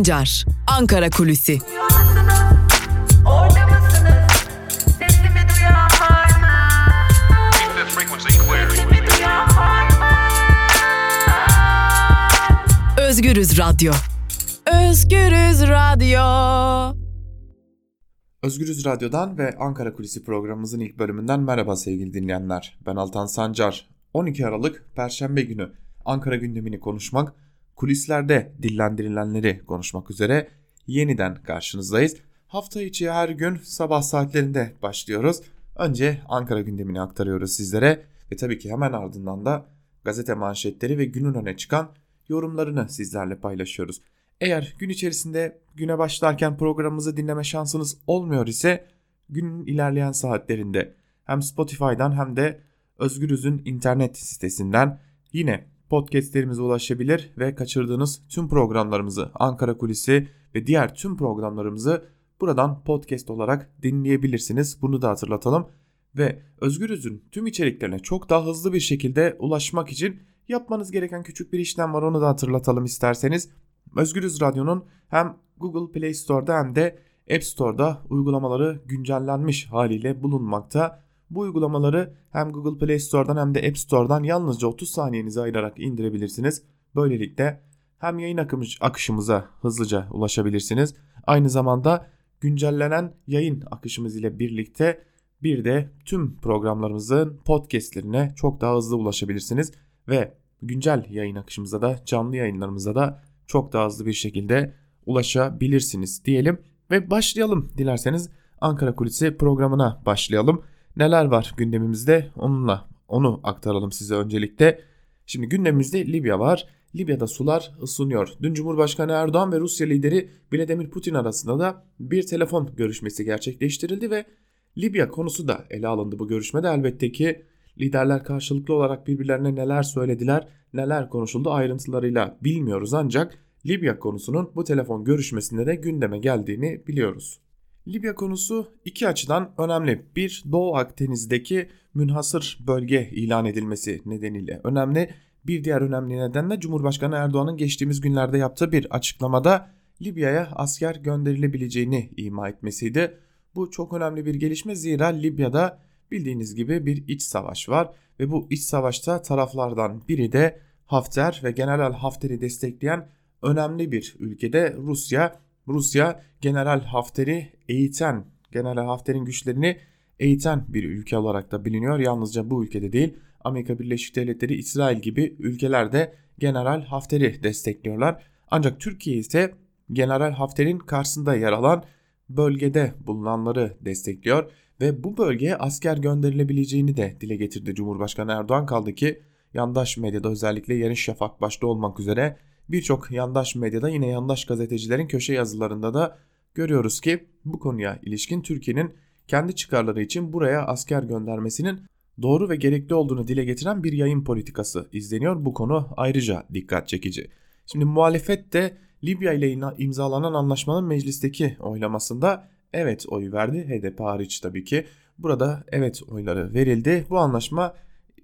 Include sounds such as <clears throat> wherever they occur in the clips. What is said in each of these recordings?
Sancar, Ankara Kulüsi. Özgürüz Radyo. Özgürüz Radyo. Özgürüz Radyo'dan ve Ankara Kulisi programımızın ilk bölümünden merhaba sevgili dinleyenler. Ben Altan Sancar. 12 Aralık Perşembe günü Ankara gündemini konuşmak, kulislerde dillendirilenleri konuşmak üzere yeniden karşınızdayız. Hafta içi her gün sabah saatlerinde başlıyoruz. Önce Ankara gündemini aktarıyoruz sizlere ve tabii ki hemen ardından da gazete manşetleri ve günün öne çıkan yorumlarını sizlerle paylaşıyoruz. Eğer gün içerisinde güne başlarken programımızı dinleme şansınız olmuyor ise günün ilerleyen saatlerinde hem Spotify'dan hem de Özgürüz'ün internet sitesinden yine podcastlerimize ulaşabilir ve kaçırdığınız tüm programlarımızı Ankara Kulisi ve diğer tüm programlarımızı buradan podcast olarak dinleyebilirsiniz. Bunu da hatırlatalım. Ve Özgürüz'ün tüm içeriklerine çok daha hızlı bir şekilde ulaşmak için yapmanız gereken küçük bir işlem var onu da hatırlatalım isterseniz. Özgürüz Radyo'nun hem Google Play Store'da hem de App Store'da uygulamaları güncellenmiş haliyle bulunmakta. Bu uygulamaları hem Google Play Store'dan hem de App Store'dan yalnızca 30 saniyenizi ayırarak indirebilirsiniz. Böylelikle hem yayın akışımıza hızlıca ulaşabilirsiniz. Aynı zamanda güncellenen yayın akışımız ile birlikte bir de tüm programlarımızın podcastlerine çok daha hızlı ulaşabilirsiniz ve güncel yayın akışımıza da canlı yayınlarımıza da çok daha hızlı bir şekilde ulaşabilirsiniz diyelim ve başlayalım dilerseniz Ankara Kulisi programına başlayalım. Neler var gündemimizde onunla onu aktaralım size öncelikle. Şimdi gündemimizde Libya var. Libya'da sular ısınıyor. Dün Cumhurbaşkanı Erdoğan ve Rusya lideri Vladimir Putin arasında da bir telefon görüşmesi gerçekleştirildi ve Libya konusu da ele alındı bu görüşmede. Elbette ki liderler karşılıklı olarak birbirlerine neler söylediler, neler konuşuldu ayrıntılarıyla bilmiyoruz ancak Libya konusunun bu telefon görüşmesinde de gündeme geldiğini biliyoruz. Libya konusu iki açıdan önemli. Bir Doğu Akdeniz'deki münhasır bölge ilan edilmesi nedeniyle önemli. Bir diğer önemli neden de Cumhurbaşkanı Erdoğan'ın geçtiğimiz günlerde yaptığı bir açıklamada Libya'ya asker gönderilebileceğini ima etmesiydi. Bu çok önemli bir gelişme zira Libya'da bildiğiniz gibi bir iç savaş var ve bu iç savaşta taraflardan biri de Hafter ve General Hafter'i destekleyen önemli bir ülkede Rusya. Rusya General Hafter'i eğiten, General Hafter'in güçlerini eğiten bir ülke olarak da biliniyor. Yalnızca bu ülkede değil Amerika Birleşik Devletleri, İsrail gibi ülkeler de General Hafter'i destekliyorlar. Ancak Türkiye ise General Hafter'in karşısında yer alan bölgede bulunanları destekliyor ve bu bölgeye asker gönderilebileceğini de dile getirdi Cumhurbaşkanı Erdoğan kaldı ki yandaş medyada özellikle Yeni Şafak başta olmak üzere birçok yandaş medyada yine yandaş gazetecilerin köşe yazılarında da görüyoruz ki bu konuya ilişkin Türkiye'nin kendi çıkarları için buraya asker göndermesinin doğru ve gerekli olduğunu dile getiren bir yayın politikası izleniyor. Bu konu ayrıca dikkat çekici. Şimdi muhalefet de Libya ile imzalanan anlaşmanın meclisteki oylamasında evet oy verdi. HDP hariç tabii ki. Burada evet oyları verildi. Bu anlaşma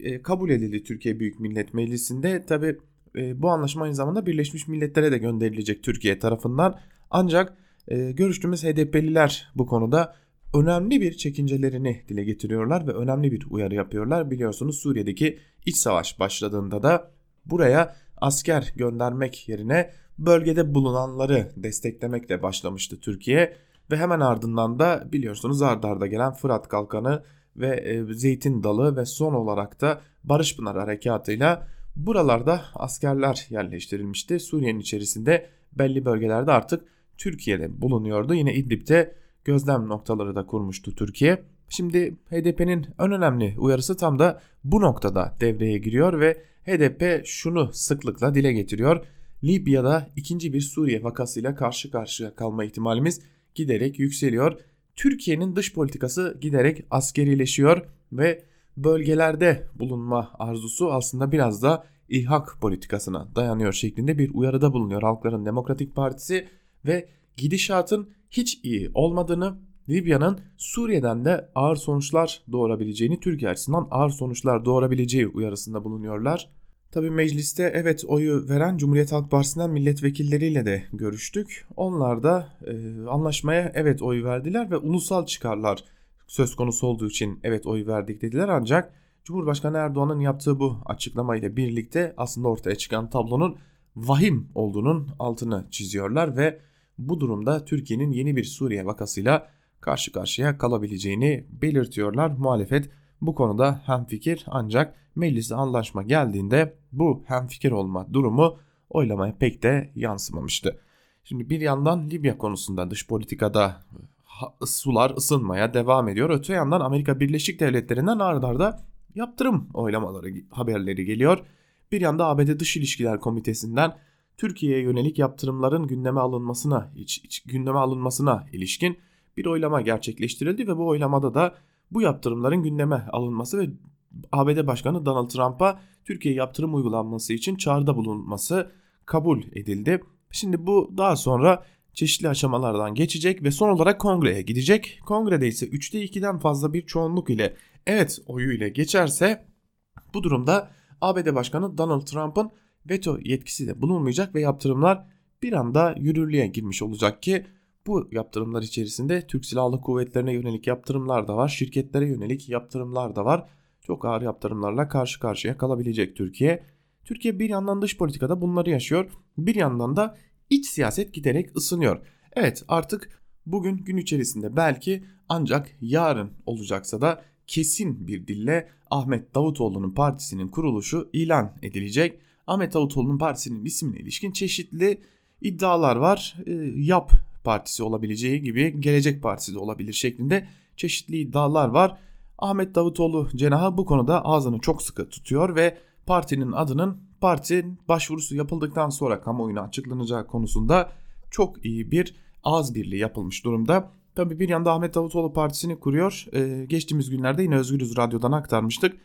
e, kabul edildi Türkiye Büyük Millet Meclisi'nde. Tabii e, bu anlaşma aynı zamanda Birleşmiş Milletler'e de gönderilecek Türkiye tarafından. Ancak e, görüştüğümüz HDP'liler bu konuda önemli bir çekincelerini dile getiriyorlar ve önemli bir uyarı yapıyorlar. Biliyorsunuz Suriye'deki iç savaş başladığında da buraya asker göndermek yerine bölgede bulunanları desteklemekle başlamıştı Türkiye ve hemen ardından da biliyorsunuz ardarda arda gelen Fırat Kalkanı ve e, Zeytin Dalı ve son olarak da Barış Pınar harekatıyla buralarda askerler yerleştirilmişti. Suriye'nin içerisinde belli bölgelerde artık Türkiye'de bulunuyordu. Yine İdlib'de gözlem noktaları da kurmuştu Türkiye. Şimdi HDP'nin en önemli uyarısı tam da bu noktada devreye giriyor ve HDP şunu sıklıkla dile getiriyor. Libya'da ikinci bir Suriye vakasıyla karşı karşıya kalma ihtimalimiz giderek yükseliyor. Türkiye'nin dış politikası giderek askerileşiyor ve bölgelerde bulunma arzusu aslında biraz da ilhak politikasına dayanıyor şeklinde bir uyarıda bulunuyor Halkların Demokratik Partisi ve gidişatın hiç iyi olmadığını, Libya'nın Suriye'den de ağır sonuçlar doğurabileceğini, Türkiye açısından ağır sonuçlar doğurabileceği uyarısında bulunuyorlar. Tabii mecliste evet oyu veren Cumhuriyet Halk Partisi'nden milletvekilleriyle de görüştük. Onlar da e, anlaşmaya evet oy verdiler ve ulusal çıkarlar söz konusu olduğu için evet oy verdik dediler ancak Cumhurbaşkanı Erdoğan'ın yaptığı bu açıklamayla birlikte aslında ortaya çıkan tablonun vahim olduğunun altını çiziyorlar ve bu durumda Türkiye'nin yeni bir Suriye vakasıyla karşı karşıya kalabileceğini belirtiyorlar. Muhalefet bu konuda hemfikir ancak meclise anlaşma geldiğinde bu hemfikir olma durumu oylamaya pek de yansımamıştı. Şimdi bir yandan Libya konusunda dış politikada sular ısınmaya devam ediyor. Öte yandan Amerika Birleşik Devletleri'nden ardarda yaptırım oylamaları haberleri geliyor. Bir yanda ABD Dış İlişkiler Komitesi'nden Türkiye'ye yönelik yaptırımların gündeme alınmasına iç, iç, gündeme alınmasına ilişkin bir oylama gerçekleştirildi ve bu oylamada da bu yaptırımların gündeme alınması ve ABD Başkanı Donald Trump'a Türkiye yaptırım uygulanması için çağrıda bulunması kabul edildi. Şimdi bu daha sonra çeşitli aşamalardan geçecek ve son olarak kongreye gidecek. Kongrede ise 3'te 2'den fazla bir çoğunluk ile evet oyu ile geçerse bu durumda ABD Başkanı Donald Trump'ın veto yetkisi de bulunmayacak ve yaptırımlar bir anda yürürlüğe girmiş olacak ki bu yaptırımlar içerisinde Türk Silahlı Kuvvetlerine yönelik yaptırımlar da var, şirketlere yönelik yaptırımlar da var. Çok ağır yaptırımlarla karşı karşıya kalabilecek Türkiye. Türkiye bir yandan dış politikada bunları yaşıyor, bir yandan da iç siyaset giderek ısınıyor. Evet artık bugün gün içerisinde belki ancak yarın olacaksa da kesin bir dille Ahmet Davutoğlu'nun partisinin kuruluşu ilan edilecek. Ahmet Davutoğlu'nun partisinin ismine ilişkin çeşitli iddialar var. E, yap partisi olabileceği gibi Gelecek Partisi de olabilir şeklinde çeşitli iddialar var. Ahmet Davutoğlu cenahı bu konuda ağzını çok sıkı tutuyor ve partinin adının parti başvurusu yapıldıktan sonra kamuoyuna açıklanacağı konusunda çok iyi bir ağız birliği yapılmış durumda. Tabi bir yanda Ahmet Davutoğlu partisini kuruyor. Ee, geçtiğimiz günlerde yine Özgürüz Radyo'dan aktarmıştık.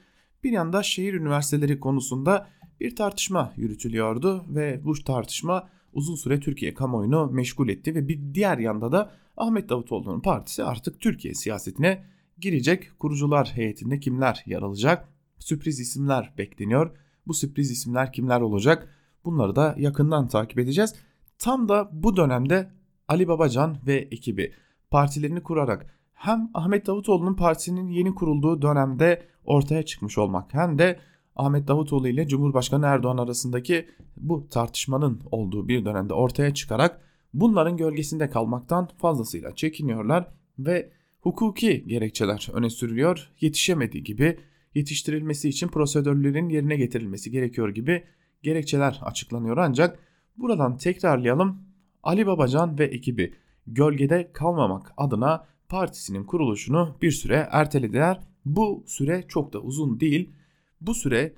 Bir yanda şehir üniversiteleri konusunda bir tartışma yürütülüyordu ve bu tartışma uzun süre Türkiye kamuoyunu meşgul etti ve bir diğer yanda da Ahmet Davutoğlu'nun partisi artık Türkiye siyasetine girecek. Kurucular heyetinde kimler yer alacak? Sürpriz isimler bekleniyor. Bu sürpriz isimler kimler olacak? Bunları da yakından takip edeceğiz. Tam da bu dönemde Ali Babacan ve ekibi partilerini kurarak hem Ahmet Davutoğlu'nun partisinin yeni kurulduğu dönemde ortaya çıkmış olmak hem de Ahmet Davutoğlu ile Cumhurbaşkanı Erdoğan arasındaki bu tartışmanın olduğu bir dönemde ortaya çıkarak bunların gölgesinde kalmaktan fazlasıyla çekiniyorlar ve hukuki gerekçeler öne sürülüyor. Yetişemediği gibi yetiştirilmesi için prosedürlerin yerine getirilmesi gerekiyor gibi gerekçeler açıklanıyor ancak buradan tekrarlayalım Ali Babacan ve ekibi gölgede kalmamak adına partisinin kuruluşunu bir süre ertelediler. Bu süre çok da uzun değil. Bu süre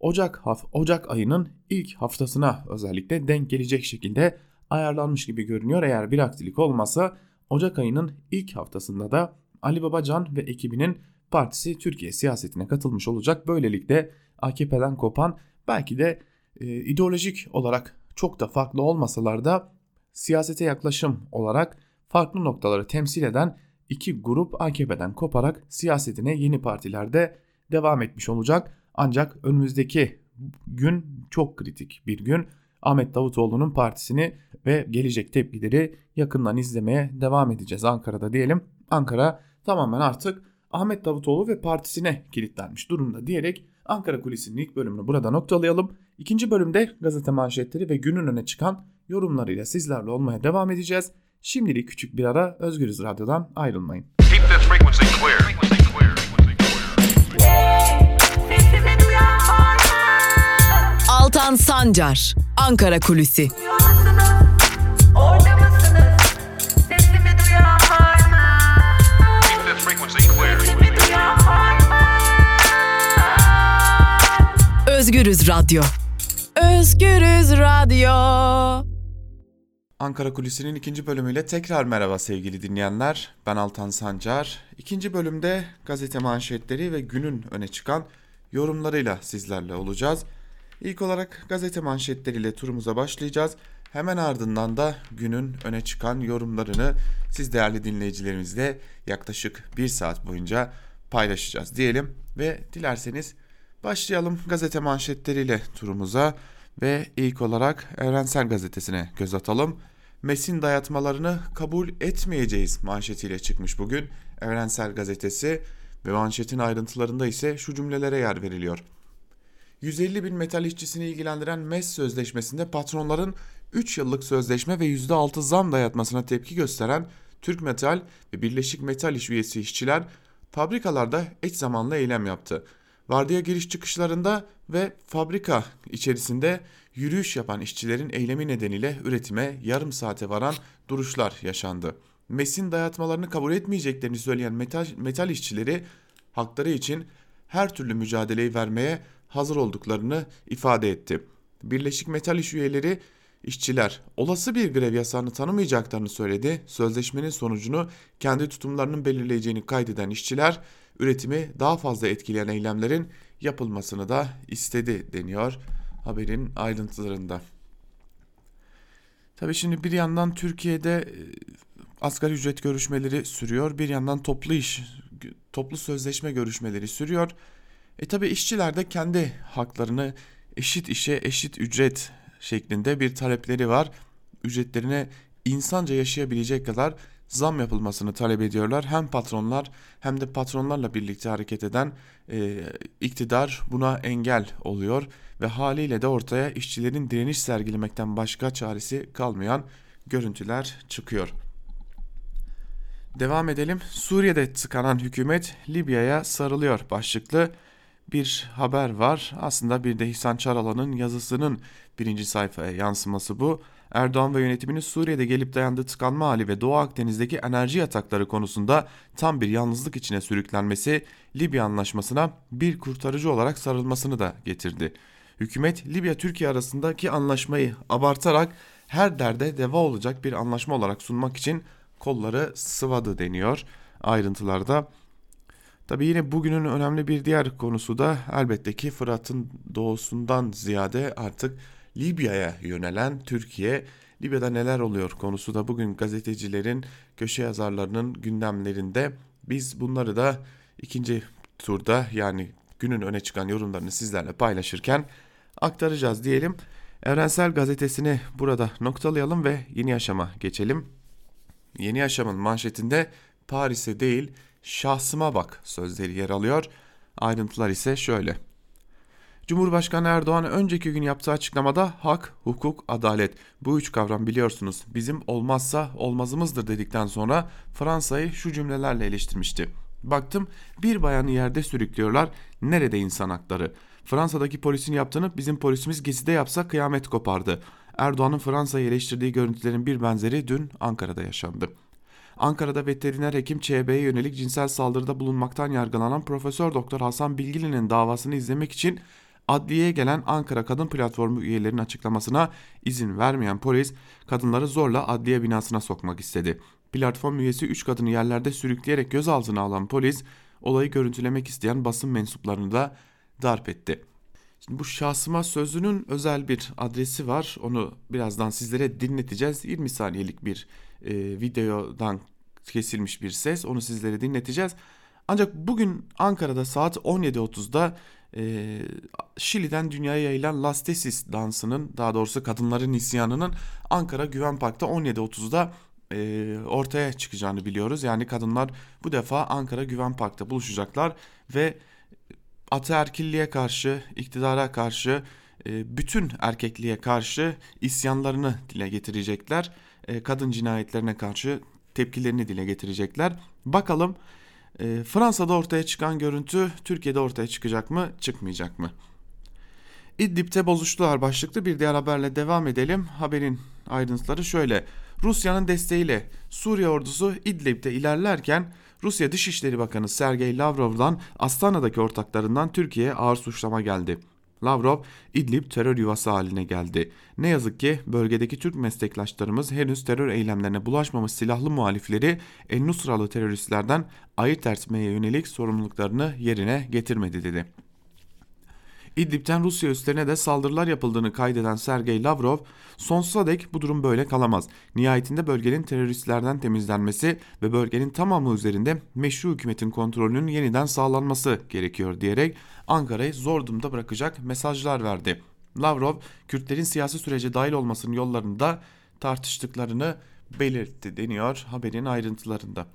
Ocak Ocak ayının ilk haftasına özellikle denk gelecek şekilde ayarlanmış gibi görünüyor. Eğer bir aksilik olmasa Ocak ayının ilk haftasında da Ali Babacan ve ekibinin partisi Türkiye siyasetine katılmış olacak. Böylelikle AKP'den kopan belki de e, ideolojik olarak çok da farklı olmasalar da siyasete yaklaşım olarak farklı noktaları temsil eden iki grup AKP'den koparak siyasetine yeni partilerde devam etmiş olacak. Ancak önümüzdeki gün çok kritik bir gün. Ahmet Davutoğlu'nun partisini ve gelecek tepkileri yakından izlemeye devam edeceğiz Ankara'da diyelim. Ankara tamamen artık Ahmet Davutoğlu ve partisine kilitlenmiş durumda diyerek Ankara Kulisi'nin ilk bölümünü burada noktalayalım. İkinci bölümde gazete manşetleri ve günün öne çıkan yorumlarıyla sizlerle olmaya devam edeceğiz. Şimdilik küçük bir ara Özgürüz Radyo'dan ayrılmayın. Altan Sancar, Ankara Kulüsi. Özgürüz Radyo. Özgürüz Radyo. Ankara Kulisi'nin ikinci bölümüyle tekrar merhaba sevgili dinleyenler. Ben Altan Sancar. İkinci bölümde gazete manşetleri ve günün öne çıkan yorumlarıyla sizlerle olacağız. İlk olarak gazete manşetleriyle turumuza başlayacağız. Hemen ardından da günün öne çıkan yorumlarını siz değerli dinleyicilerimizle yaklaşık bir saat boyunca paylaşacağız diyelim ve dilerseniz Başlayalım gazete manşetleriyle turumuza ve ilk olarak Evrensel Gazetesi'ne göz atalım. Mesin dayatmalarını kabul etmeyeceğiz manşetiyle çıkmış bugün Evrensel Gazetesi ve manşetin ayrıntılarında ise şu cümlelere yer veriliyor. 150 bin metal işçisini ilgilendiren MES sözleşmesinde patronların 3 yıllık sözleşme ve %6 zam dayatmasına tepki gösteren Türk Metal ve Birleşik Metal İş üyesi işçiler fabrikalarda eş zamanlı eylem yaptı. Vardiya giriş çıkışlarında ve fabrika içerisinde yürüyüş yapan işçilerin eylemi nedeniyle üretime yarım saate varan duruşlar yaşandı. MES'in dayatmalarını kabul etmeyeceklerini söyleyen metal, metal işçileri hakları için her türlü mücadeleyi vermeye hazır olduklarını ifade etti. Birleşik Metal İş üyeleri işçiler olası bir grev yasağını tanımayacaklarını söyledi. Sözleşmenin sonucunu kendi tutumlarının belirleyeceğini kaydeden işçiler üretimi daha fazla etkileyen eylemlerin yapılmasını da istedi deniyor haberin ayrıntılarında. Tabii şimdi bir yandan Türkiye'de e, asgari ücret görüşmeleri sürüyor. Bir yandan toplu iş, toplu sözleşme görüşmeleri sürüyor. E tabi işçiler de kendi haklarını eşit işe eşit ücret şeklinde bir talepleri var. Ücretlerine insanca yaşayabilecek kadar zam yapılmasını talep ediyorlar. Hem patronlar hem de patronlarla birlikte hareket eden e, iktidar buna engel oluyor ve haliyle de ortaya işçilerin direniş sergilemekten başka çaresi kalmayan görüntüler çıkıyor. Devam edelim. Suriye'de tıkanan hükümet Libya'ya sarılıyor başlıklı bir haber var. Aslında bir de İhsan Çaralan'ın yazısının birinci sayfaya yansıması bu. Erdoğan ve yönetiminin Suriye'de gelip dayandığı tıkanma hali ve Doğu Akdeniz'deki enerji yatakları konusunda tam bir yalnızlık içine sürüklenmesi Libya anlaşmasına bir kurtarıcı olarak sarılmasını da getirdi. Hükümet Libya-Türkiye arasındaki anlaşmayı abartarak her derde deva olacak bir anlaşma olarak sunmak için kolları sıvadı deniyor ayrıntılarda. Tabi yine bugünün önemli bir diğer konusu da elbette ki Fırat'ın doğusundan ziyade artık Libya'ya yönelen Türkiye. Libya'da neler oluyor konusu da bugün gazetecilerin, köşe yazarlarının gündemlerinde. Biz bunları da ikinci turda yani günün öne çıkan yorumlarını sizlerle paylaşırken aktaracağız diyelim. Evrensel Gazetesi'ni burada noktalayalım ve yeni yaşama geçelim. Yeni yaşamın manşetinde Paris'e değil şahsıma bak sözleri yer alıyor. Ayrıntılar ise şöyle. Cumhurbaşkanı Erdoğan önceki gün yaptığı açıklamada hak, hukuk, adalet bu üç kavram biliyorsunuz bizim olmazsa olmazımızdır dedikten sonra Fransa'yı şu cümlelerle eleştirmişti. Baktım bir bayanı yerde sürüklüyorlar. Nerede insan hakları? Fransa'daki polisin yaptığını bizim polisimiz Gezi'de yapsa kıyamet kopardı. Erdoğan'ın Fransa'yı eleştirdiği görüntülerin bir benzeri dün Ankara'da yaşandı. Ankara'da veteriner hekim ÇB'ye yönelik cinsel saldırıda bulunmaktan yargılanan Profesör Doktor Hasan Bilgili'nin davasını izlemek için adliyeye gelen Ankara Kadın Platformu üyelerinin açıklamasına izin vermeyen polis kadınları zorla adliye binasına sokmak istedi. Platform üyesi 3 kadını yerlerde sürükleyerek gözaltına alan polis olayı görüntülemek isteyen basın mensuplarını da darp etti. Şimdi bu şahsıma sözünün özel bir adresi var. Onu birazdan sizlere dinleteceğiz. 20 saniyelik bir e, videodan kesilmiş bir ses. Onu sizlere dinleteceğiz. Ancak bugün Ankara'da saat 17.30'da e, Şili'den dünyaya yayılan Las Tesis dansının daha doğrusu kadınların isyanının Ankara Güven Park'ta 17.30'da e, ortaya çıkacağını biliyoruz. Yani kadınlar bu defa Ankara Güven Park'ta buluşacaklar ve ataerkilliğe karşı, iktidara karşı, e, bütün erkekliğe karşı isyanlarını dile getirecekler. E, kadın cinayetlerine karşı tepkilerini dile getirecekler. Bakalım e, Fransa'da ortaya çıkan görüntü Türkiye'de ortaya çıkacak mı, çıkmayacak mı? İdlib'te bozuştular başlıklı bir diğer haberle devam edelim. Haberin ayrıntıları şöyle. Rusya'nın desteğiyle Suriye ordusu İdlib'de ilerlerken Rusya Dışişleri Bakanı Sergey Lavrov'dan Astana'daki ortaklarından Türkiye'ye ağır suçlama geldi. Lavrov, İdlib terör yuvası haline geldi. Ne yazık ki bölgedeki Türk meslektaşlarımız henüz terör eylemlerine bulaşmamış silahlı muhalifleri El-Nusralı teröristlerden ayırt etmeye yönelik sorumluluklarını yerine getirmedi dedi. İdlib'ten Rusya üslerine de saldırılar yapıldığını kaydeden Sergey Lavrov, sonsuza dek bu durum böyle kalamaz. Nihayetinde bölgenin teröristlerden temizlenmesi ve bölgenin tamamı üzerinde meşru hükümetin kontrolünün yeniden sağlanması gerekiyor diyerek Ankara'yı zor durumda bırakacak mesajlar verdi. Lavrov, Kürtlerin siyasi sürece dahil olmasının yollarında tartıştıklarını belirtti deniyor haberin ayrıntılarında.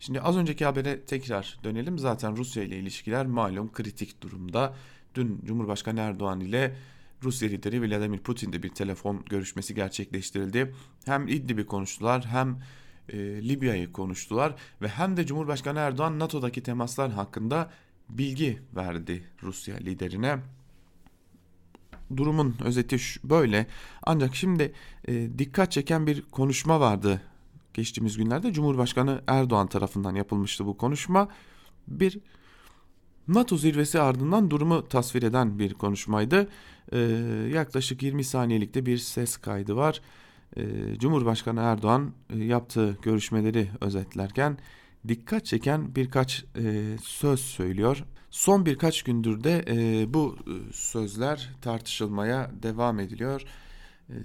Şimdi az önceki habere tekrar dönelim. Zaten Rusya ile ilişkiler malum kritik durumda. Dün Cumhurbaşkanı Erdoğan ile Rusya lideri Vladimir Putin'de bir telefon görüşmesi gerçekleştirildi. Hem İdlib'i konuştular hem e, Libya'yı konuştular ve hem de Cumhurbaşkanı Erdoğan NATO'daki temaslar hakkında bilgi verdi Rusya liderine. Durumun özeti böyle. Ancak şimdi e, dikkat çeken bir konuşma vardı geçtiğimiz günlerde Cumhurbaşkanı Erdoğan tarafından yapılmıştı bu konuşma. Bir NATO zirvesi ardından durumu tasvir eden bir konuşmaydı. Ee, yaklaşık 20 saniyelikte bir ses kaydı var. Ee, Cumhurbaşkanı Erdoğan e, yaptığı görüşmeleri özetlerken dikkat çeken birkaç e, söz söylüyor. Son birkaç gündür de e, bu e, sözler tartışılmaya devam ediliyor. E,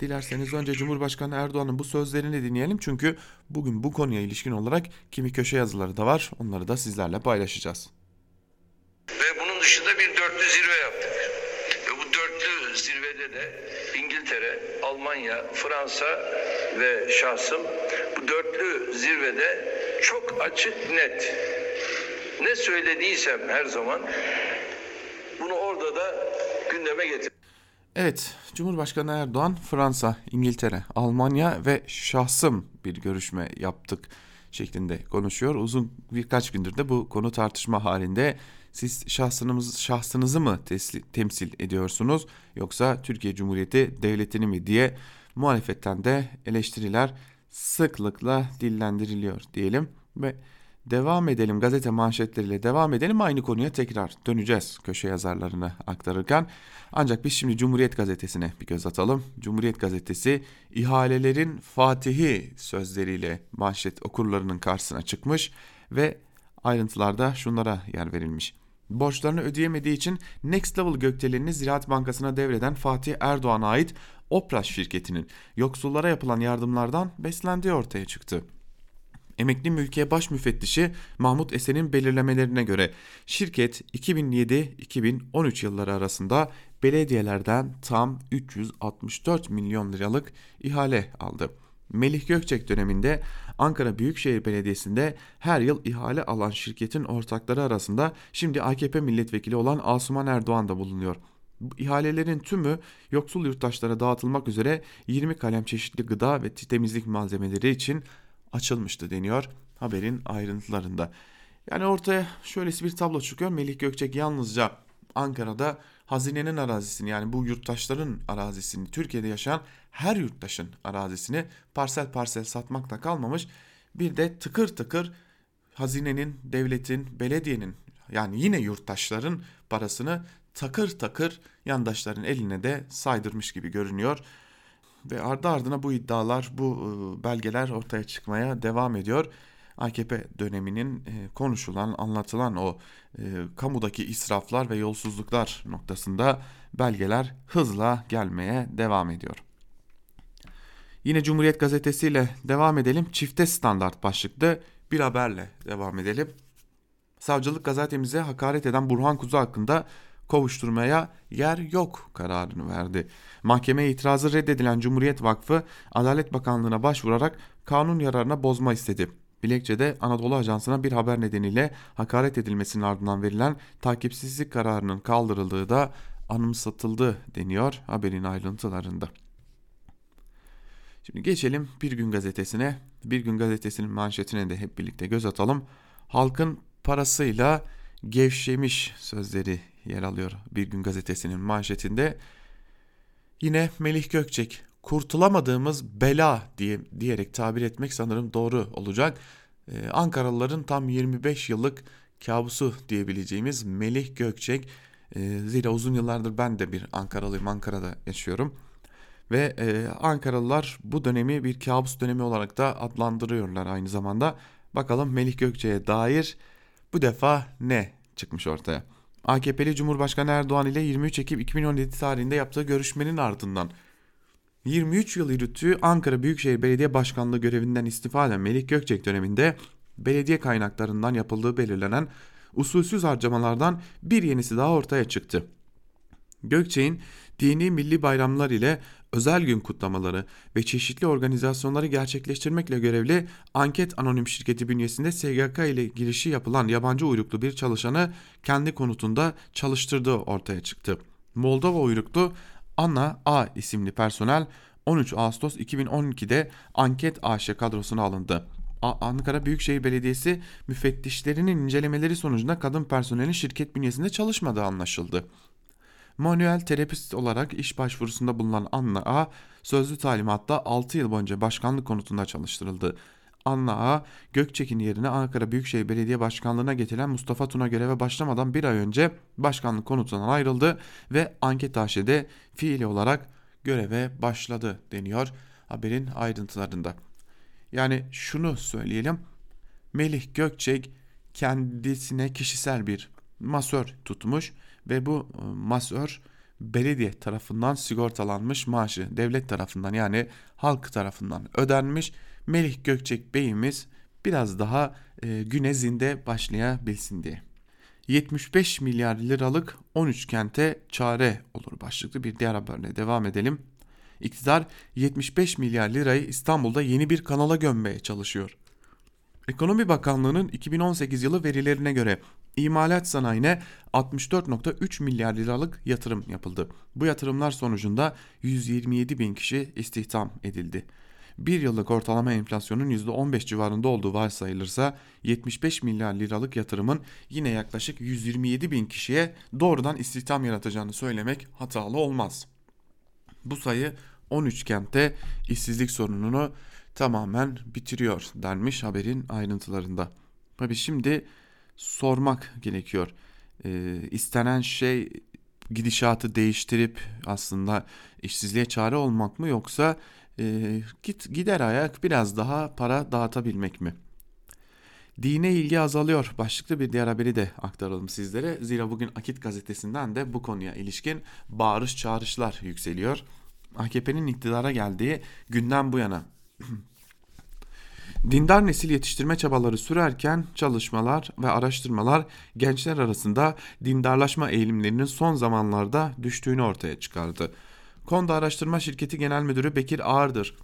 dilerseniz önce Cumhurbaşkanı Erdoğan'ın bu sözlerini dinleyelim. Çünkü bugün bu konuya ilişkin olarak kimi köşe yazıları da var. Onları da sizlerle paylaşacağız. Ve bunun dışında bir dörtlü zirve yaptık. Ve bu dörtlü zirvede de İngiltere, Almanya, Fransa ve şahsım bu dörtlü zirvede çok açık net ne söylediysem her zaman bunu orada da gündeme getir. Evet, Cumhurbaşkanı Erdoğan Fransa, İngiltere, Almanya ve şahsım bir görüşme yaptık şeklinde konuşuyor. Uzun birkaç gündür de bu konu tartışma halinde. Siz şahsınız, şahsınızı mı tesli, temsil ediyorsunuz yoksa Türkiye Cumhuriyeti devletini mi diye muhalefetten de eleştiriler sıklıkla dillendiriliyor diyelim ve devam edelim gazete manşetleriyle devam edelim. Aynı konuya tekrar döneceğiz köşe yazarlarını aktarırken. Ancak biz şimdi Cumhuriyet gazetesine bir göz atalım. Cumhuriyet gazetesi ihalelerin fatihi sözleriyle manşet okurlarının karşısına çıkmış ve ayrıntılarda şunlara yer verilmiş. Borçlarını ödeyemediği için Next Level gökdelenini Ziraat Bankası'na devreden Fatih Erdoğan'a ait Opras şirketinin yoksullara yapılan yardımlardan beslendiği ortaya çıktı. Emekli Mülkiye Baş Müfettişi Mahmut Esen'in belirlemelerine göre şirket 2007-2013 yılları arasında belediyelerden tam 364 milyon liralık ihale aldı. Melih Gökçek döneminde Ankara Büyükşehir Belediyesi'nde her yıl ihale alan şirketin ortakları arasında şimdi AKP milletvekili olan Asuman Erdoğan da bulunuyor. Bu ihalelerin tümü yoksul yurttaşlara dağıtılmak üzere 20 kalem çeşitli gıda ve temizlik malzemeleri için açılmıştı deniyor haberin ayrıntılarında. Yani ortaya şöylesi bir tablo çıkıyor. Melih Gökçek yalnızca Ankara'da hazinenin arazisini yani bu yurttaşların arazisini Türkiye'de yaşayan her yurttaşın arazisini parsel parsel satmakta kalmamış. Bir de tıkır tıkır hazinenin, devletin, belediyenin yani yine yurttaşların parasını takır takır yandaşların eline de saydırmış gibi görünüyor. Ve ardı ardına bu iddialar, bu ıı, belgeler ortaya çıkmaya devam ediyor. AKP döneminin e, konuşulan, anlatılan o e, kamudaki israflar ve yolsuzluklar noktasında belgeler hızla gelmeye devam ediyor. Yine Cumhuriyet Gazetesi ile devam edelim. Çifte standart başlıklı bir haberle devam edelim. Savcılık gazetemize hakaret eden Burhan Kuzu hakkında kovuşturmaya yer yok kararını verdi. Mahkemeye itirazı reddedilen Cumhuriyet Vakfı Adalet Bakanlığı'na başvurarak kanun yararına bozma istedi. Bilekçe'de Anadolu Ajansı'na bir haber nedeniyle hakaret edilmesinin ardından verilen takipsizlik kararının kaldırıldığı da anımsatıldı deniyor haberin ayrıntılarında. Şimdi geçelim Bir Gün Gazetesi'ne. Bir Gün Gazetesi'nin manşetine de hep birlikte göz atalım. Halkın parasıyla gevşemiş sözleri yer alıyor Bir Gün Gazetesi'nin manşetinde. Yine Melih Gökçek kurtulamadığımız bela diye diyerek tabir etmek sanırım doğru olacak. Ee, Ankaralıların tam 25 yıllık kabusu diyebileceğimiz Melih Gökçek. Ee, zira uzun yıllardır ben de bir Ankaralıyım, Ankara'da yaşıyorum. Ve e, Ankaralılar bu dönemi bir kabus dönemi olarak da adlandırıyorlar aynı zamanda. Bakalım Melih Gökçe'ye dair bu defa ne çıkmış ortaya? AKP'li Cumhurbaşkanı Erdoğan ile 23 Ekim 2017 tarihinde yaptığı görüşmenin ardından 23 yıl yürüttüğü Ankara Büyükşehir Belediye Başkanlığı görevinden istifa eden Melih Gökçek döneminde belediye kaynaklarından yapıldığı belirlenen usulsüz harcamalardan bir yenisi daha ortaya çıktı. Gökçek'in dini milli bayramlar ile özel gün kutlamaları ve çeşitli organizasyonları gerçekleştirmekle görevli anket anonim şirketi bünyesinde SGK ile girişi yapılan yabancı uyruklu bir çalışanı kendi konutunda çalıştırdığı ortaya çıktı. Moldova uyruklu Anna A isimli personel 13 Ağustos 2012'de anket AŞ kadrosuna alındı. Ankara Büyükşehir Belediyesi müfettişlerinin incelemeleri sonucunda kadın personelin şirket bünyesinde çalışmadığı anlaşıldı. Manuel terapist olarak iş başvurusunda bulunan Anna A, sözlü talimatta 6 yıl boyunca başkanlık konutunda çalıştırıldı. Anna A, Gökçek'in yerine Ankara Büyükşehir Belediye Başkanlığı'na getirilen Mustafa Tuna göreve başlamadan bir ay önce başkanlık konutundan ayrıldı ve anket AŞ'de fiili olarak göreve başladı deniyor haberin ayrıntılarında. Yani şunu söyleyelim. Melih Gökçek kendisine kişisel bir masör tutmuş ve bu e, masör belediye tarafından sigortalanmış maaşı devlet tarafından yani halk tarafından ödenmiş. Melih Gökçek Bey'imiz biraz daha e, güne zinde başlayabilsin diye. 75 milyar liralık 13 kente çare olur başlıklı bir diğer haberle devam edelim. İktidar 75 milyar lirayı İstanbul'da yeni bir kanala gömmeye çalışıyor. Ekonomi Bakanlığı'nın 2018 yılı verilerine göre imalat sanayine 64.3 milyar liralık yatırım yapıldı. Bu yatırımlar sonucunda 127 bin kişi istihdam edildi. Bir yıllık ortalama enflasyonun %15 civarında olduğu varsayılırsa 75 milyar liralık yatırımın yine yaklaşık 127 bin kişiye doğrudan istihdam yaratacağını söylemek hatalı olmaz. Bu sayı 13 kentte işsizlik sorununu tamamen bitiriyor denmiş haberin ayrıntılarında. Tabi şimdi sormak gerekiyor. Ee, istenen şey gidişatı değiştirip aslında işsizliğe çare olmak mı yoksa e, git gider ayak biraz daha para dağıtabilmek mi? Dine ilgi azalıyor. Başlıklı bir diğer haberi de aktaralım sizlere. Zira bugün Akit gazetesinden de bu konuya ilişkin bağırış çağrışlar yükseliyor. AKP'nin iktidara geldiği günden bu yana <clears throat> Dindar nesil yetiştirme çabaları sürerken çalışmalar ve araştırmalar gençler arasında dindarlaşma eğilimlerinin son zamanlarda düştüğünü ortaya çıkardı. Konda Araştırma Şirketi Genel Müdürü Bekir Ağırdır.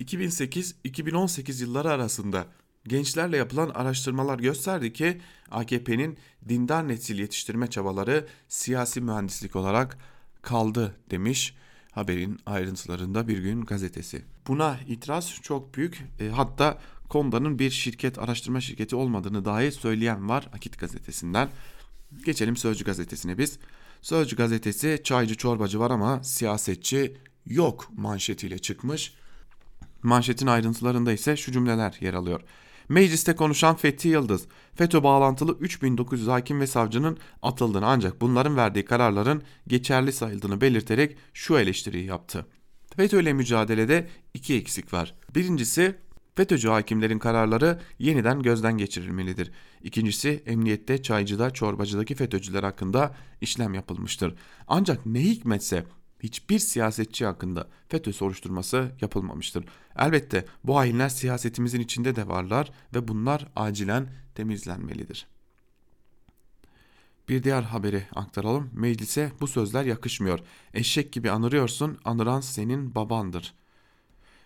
2008-2018 yılları arasında gençlerle yapılan araştırmalar gösterdi ki AKP'nin dindar nesil yetiştirme çabaları siyasi mühendislik olarak kaldı demiş haberin ayrıntılarında bir gün gazetesi. Buna itiraz çok büyük. E, hatta Konda'nın bir şirket, araştırma şirketi olmadığını dahi söyleyen var Akit gazetesinden. Geçelim Sözcü gazetesine biz. Sözcü gazetesi çaycı çorbacı var ama siyasetçi yok manşetiyle çıkmış. Manşetin ayrıntılarında ise şu cümleler yer alıyor. Mecliste konuşan Fethi Yıldız, FETÖ bağlantılı 3900 hakim ve savcının atıldığını ancak bunların verdiği kararların geçerli sayıldığını belirterek şu eleştiriyi yaptı. FETÖ ile mücadelede iki eksik var. Birincisi FETÖ'cü hakimlerin kararları yeniden gözden geçirilmelidir. İkincisi emniyette çaycıda çorbacıdaki FETÖ'cüler hakkında işlem yapılmıştır. Ancak ne hikmetse hiçbir siyasetçi hakkında FETÖ soruşturması yapılmamıştır. Elbette bu hainler siyasetimizin içinde de varlar ve bunlar acilen temizlenmelidir. Bir diğer haberi aktaralım. Meclise bu sözler yakışmıyor. Eşek gibi anırıyorsun, anıran senin babandır.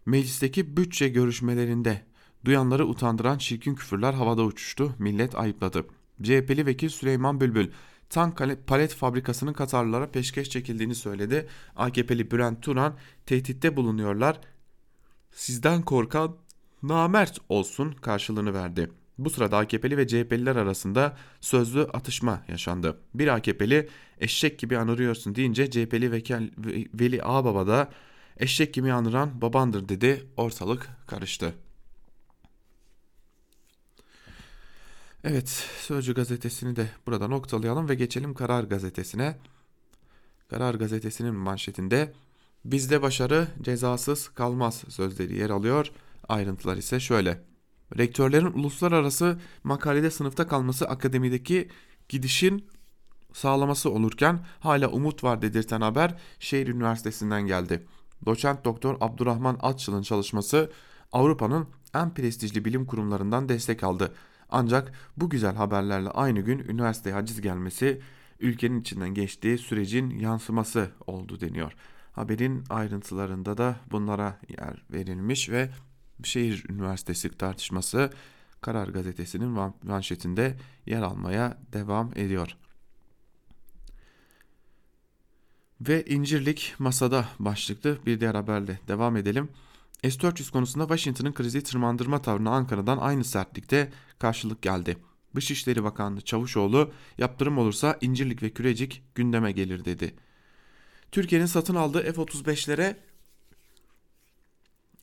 Meclisteki bütçe görüşmelerinde duyanları utandıran çirkin küfürler havada uçuştu, millet ayıpladı. CHP'li vekil Süleyman Bülbül, tank palet fabrikasının Katarlılara peşkeş çekildiğini söyledi. AKP'li Bülent Turan tehditte bulunuyorlar. Sizden korkan namert olsun karşılığını verdi. Bu sırada AKP'li ve CHP'liler arasında sözlü atışma yaşandı. Bir AKP'li eşek gibi anırıyorsun deyince CHP'li vekil, Veli Ağbaba da eşek gibi anıran babandır dedi ortalık karıştı. Evet Sözcü gazetesini de burada noktalayalım ve geçelim Karar gazetesine. Karar gazetesinin manşetinde bizde başarı cezasız kalmaz sözleri yer alıyor. Ayrıntılar ise şöyle. Rektörlerin uluslararası makalede sınıfta kalması akademideki gidişin sağlaması olurken hala umut var dedirten haber şehir üniversitesinden geldi. Doçent Doktor Abdurrahman Atçıl'ın çalışması Avrupa'nın en prestijli bilim kurumlarından destek aldı. Ancak bu güzel haberlerle aynı gün üniversiteye haciz gelmesi ülkenin içinden geçtiği sürecin yansıması oldu deniyor. Haberin ayrıntılarında da bunlara yer verilmiş ve şehir üniversitesi tartışması Karar Gazetesi'nin manşetinde yer almaya devam ediyor. Ve incirlik masada başlıklı bir diğer haberle devam edelim. S-400 konusunda Washington'ın krizi tırmandırma tavrına Ankara'dan aynı sertlikte karşılık geldi. Dışişleri Bakanlığı Çavuşoğlu yaptırım olursa İncirlik ve Kürecik gündeme gelir dedi. Türkiye'nin satın aldığı F-35'lere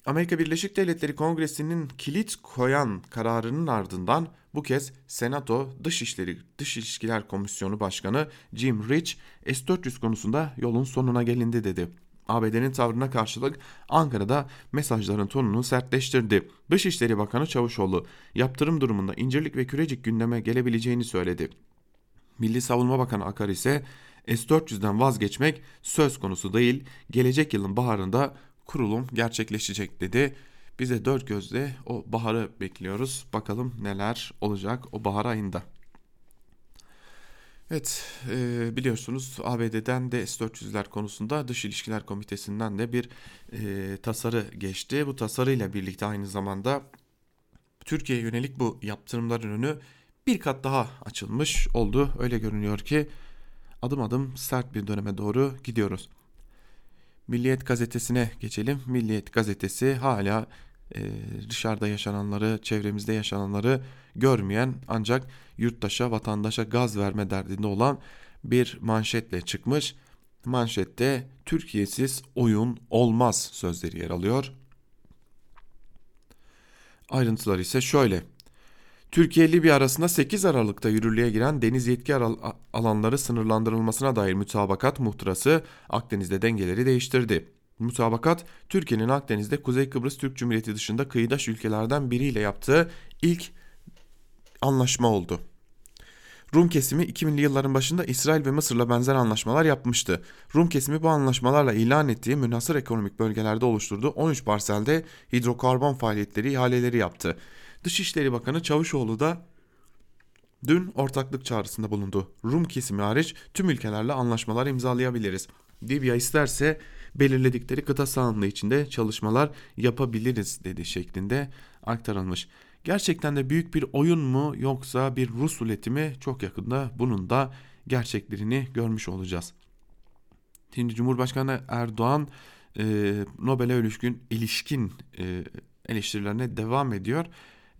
Amerika Birleşik Devletleri Kongresi'nin kilit koyan kararının ardından bu kez Senato Dışişleri Dış İlişkiler Komisyonu Başkanı Jim Rich S-400 konusunda yolun sonuna gelindi dedi. ABD'nin tavrına karşılık Ankara'da mesajların tonunu sertleştirdi. Dışişleri Bakanı Çavuşoğlu yaptırım durumunda incirlik ve kürecik gündeme gelebileceğini söyledi. Milli Savunma Bakanı Akar ise S-400'den vazgeçmek söz konusu değil, gelecek yılın baharında kurulum gerçekleşecek dedi. Bize dört gözle o baharı bekliyoruz. Bakalım neler olacak o bahar ayında. Evet e, biliyorsunuz ABD'den de S-400'ler konusunda Dış İlişkiler Komitesi'nden de bir e, tasarı geçti. Bu tasarıyla birlikte aynı zamanda Türkiye'ye yönelik bu yaptırımların önü bir kat daha açılmış oldu. Öyle görünüyor ki adım adım sert bir döneme doğru gidiyoruz. Milliyet gazetesine geçelim. Milliyet gazetesi hala e, dışarıda yaşananları, çevremizde yaşananları görmeyen ancak yurttaşa, vatandaşa gaz verme derdinde olan bir manşetle çıkmış. Manşette Türkiye'siz oyun olmaz sözleri yer alıyor. Ayrıntılar ise şöyle. Türkiye Libya arasında 8 Aralık'ta yürürlüğe giren deniz yetki alanları sınırlandırılmasına dair mütabakat muhtırası Akdeniz'de dengeleri değiştirdi. Mutabakat Türkiye'nin Akdeniz'de Kuzey Kıbrıs Türk Cumhuriyeti dışında kıyıdaş ülkelerden biriyle yaptığı ilk anlaşma oldu. Rum kesimi 2000'li yılların başında İsrail ve Mısır'la benzer anlaşmalar yapmıştı. Rum kesimi bu anlaşmalarla ilan ettiği münhasır ekonomik bölgelerde oluşturduğu 13 parselde hidrokarbon faaliyetleri ihaleleri yaptı. Dışişleri Bakanı Çavuşoğlu da dün ortaklık çağrısında bulundu. Rum kesimi hariç tüm ülkelerle anlaşmalar imzalayabiliriz. Libya isterse belirledikleri kıta sahanlığı içinde çalışmalar yapabiliriz dedi şeklinde aktarılmış. Gerçekten de büyük bir oyun mu yoksa bir Rus uleti mi çok yakında bunun da gerçeklerini görmüş olacağız. Şimdi Cumhurbaşkanı Erdoğan e, Nobel'e ilişkin, ilişkin e, eleştirilerine devam ediyor.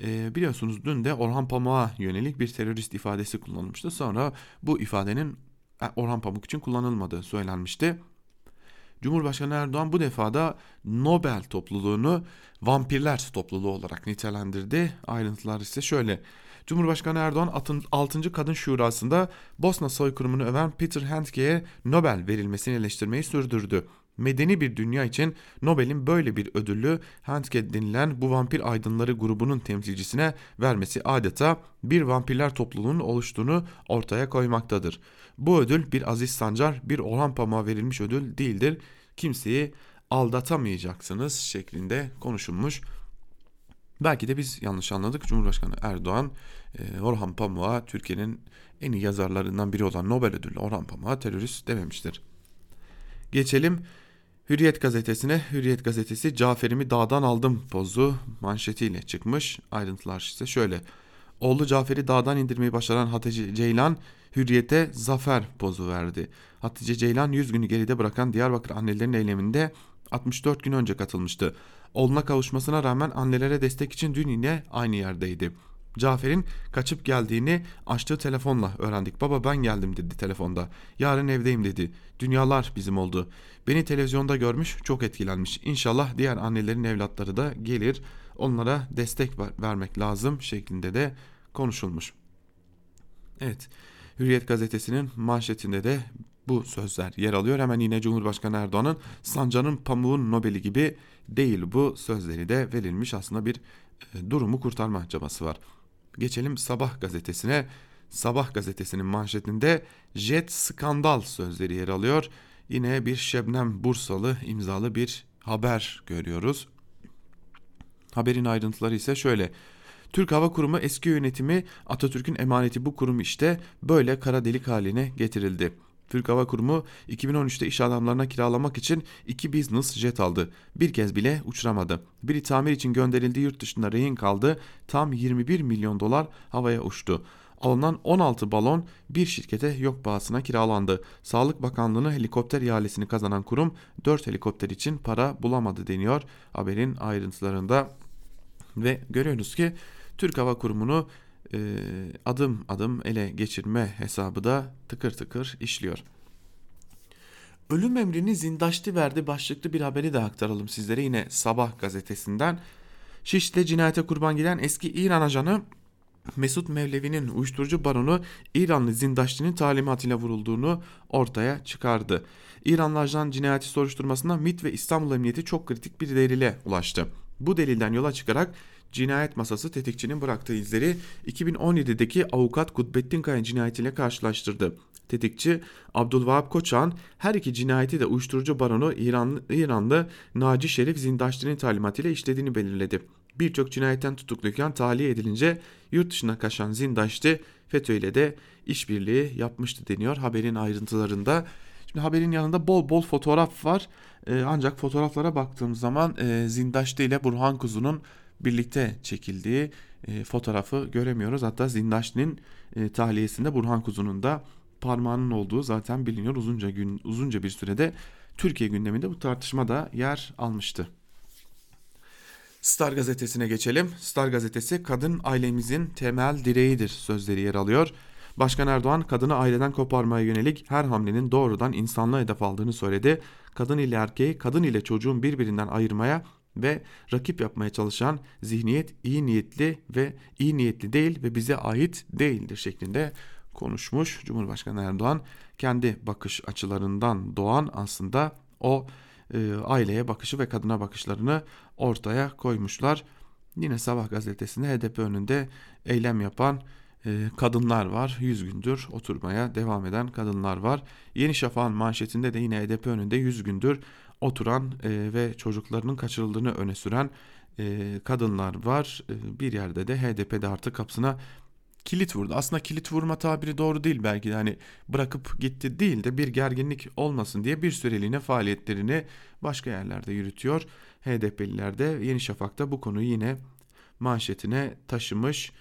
E, biliyorsunuz dün de Orhan Pamuk'a yönelik bir terörist ifadesi kullanılmıştı. Sonra bu ifadenin e, Orhan Pamuk için kullanılmadığı söylenmişti. Cumhurbaşkanı Erdoğan bu defa da Nobel topluluğunu vampirler topluluğu olarak nitelendirdi. Ayrıntılar ise şöyle. Cumhurbaşkanı Erdoğan 6. Kadın Şurası'nda Bosna soykırımını öven Peter Handke'ye Nobel verilmesini eleştirmeyi sürdürdü. Medeni bir dünya için Nobel'in böyle bir ödülü Handke denilen bu vampir aydınları grubunun temsilcisine vermesi adeta bir vampirler topluluğunun oluştuğunu ortaya koymaktadır. Bu ödül bir Aziz Sancar, bir Orhan Pamuk'a verilmiş ödül değildir. Kimseyi aldatamayacaksınız şeklinde konuşulmuş. Belki de biz yanlış anladık. Cumhurbaşkanı Erdoğan e, Orhan Pamuk'a Türkiye'nin en iyi yazarlarından biri olan Nobel ödüllü Orhan Pamuk'a terörist dememiştir. Geçelim Hürriyet gazetesine Hürriyet gazetesi Cafer'imi dağdan aldım pozu manşetiyle çıkmış. Ayrıntılar ise şöyle. Oğlu Cafer'i dağdan indirmeyi başaran Hatice Ceylan Hürriyet'e zafer pozu verdi. Hatice Ceylan 100 günü geride bırakan Diyarbakır annelerin eyleminde 64 gün önce katılmıştı. Oğluna kavuşmasına rağmen annelere destek için dün yine aynı yerdeydi. Cafer'in kaçıp geldiğini açtığı telefonla öğrendik. Baba ben geldim dedi telefonda. Yarın evdeyim dedi. Dünyalar bizim oldu. Beni televizyonda görmüş çok etkilenmiş. İnşallah diğer annelerin evlatları da gelir. Onlara destek vermek lazım şeklinde de konuşulmuş. Evet Hürriyet gazetesinin manşetinde de bu sözler yer alıyor. Hemen yine Cumhurbaşkanı Erdoğan'ın Sancar'ın pamuğun Nobel'i gibi değil bu sözleri de verilmiş aslında bir e, durumu kurtarma çabası var. Geçelim Sabah gazetesine. Sabah gazetesinin manşetinde jet skandal sözleri yer alıyor. Yine bir Şebnem Bursalı imzalı bir haber görüyoruz. Haberin ayrıntıları ise şöyle. Türk Hava Kurumu eski yönetimi Atatürk'ün emaneti bu kurum işte böyle kara delik haline getirildi. Türk Hava Kurumu 2013'te iş adamlarına kiralamak için iki business jet aldı. Bir kez bile uçuramadı. Biri tamir için gönderildi yurt dışında rehin kaldı. Tam 21 milyon dolar havaya uçtu. Alınan 16 balon bir şirkete yok pahasına kiralandı. Sağlık Bakanlığı'nın helikopter ihalesini kazanan kurum 4 helikopter için para bulamadı deniyor haberin ayrıntılarında. Ve görüyoruz ki Türk Hava Kurumu'nu e, adım adım ele geçirme hesabı da tıkır tıkır işliyor. Ölüm emrini zindaşti verdi başlıklı bir haberi de aktaralım sizlere yine Sabah gazetesinden. Şişli'de cinayete kurban giden eski İran ajanı Mesut Mevlevi'nin uyuşturucu baronu İranlı Zindaşti'nin talimatıyla vurulduğunu ortaya çıkardı. İranlı ajan cinayeti soruşturmasında MIT ve İstanbul Emniyeti çok kritik bir delile ulaştı. Bu delilden yola çıkarak cinayet masası tetikçinin bıraktığı izleri 2017'deki avukat Kutbettin Kaya cinayetiyle karşılaştırdı. Tetikçi Abdülvahap Koçan her iki cinayeti de uyuşturucu baronu İran, İranlı Naci Şerif Zindaşti'nin talimatıyla işlediğini belirledi. Birçok cinayetten tutukluyken tahliye edilince yurt dışına kaçan Zindaşti FETÖ ile de işbirliği yapmıştı deniyor haberin ayrıntılarında. Şimdi haberin yanında bol bol fotoğraf var. Ee, ancak fotoğraflara baktığım zaman e, Zindaşti ile Burhan Kuzu'nun birlikte çekildiği e, fotoğrafı göremiyoruz. Hatta Zindaşti'nin e, tahliyesinde Burhan Kuzu'nun da parmağının olduğu zaten biliniyor. Uzunca gün uzunca bir sürede Türkiye gündeminde bu tartışma da yer almıştı. Star gazetesine geçelim. Star gazetesi kadın ailemizin temel direğidir sözleri yer alıyor. Başkan Erdoğan kadını aileden koparmaya yönelik her hamlenin doğrudan insanlığa hedef aldığını söyledi. Kadın ile erkeği, kadın ile çocuğun birbirinden ayırmaya ve rakip yapmaya çalışan zihniyet iyi niyetli ve iyi niyetli değil ve bize ait değildir şeklinde konuşmuş. Cumhurbaşkanı Erdoğan kendi bakış açılarından doğan aslında o e, aileye bakışı ve kadına bakışlarını ortaya koymuşlar. Yine Sabah gazetesinde HDP önünde eylem yapan e, kadınlar var. 100 gündür oturmaya devam eden kadınlar var. Yeni Şafak'ın manşetinde de yine HDP önünde 100 gündür oturan e, ve çocuklarının kaçırıldığını öne süren e, kadınlar var. E, bir yerde de HDP'de artık kapısına kilit vurdu. Aslında kilit vurma tabiri doğru değil belki de hani bırakıp gitti değil de bir gerginlik olmasın diye bir süreliğine faaliyetlerini başka yerlerde yürütüyor. HDP'liler de Yeni Şafak'ta bu konuyu yine manşetine taşımış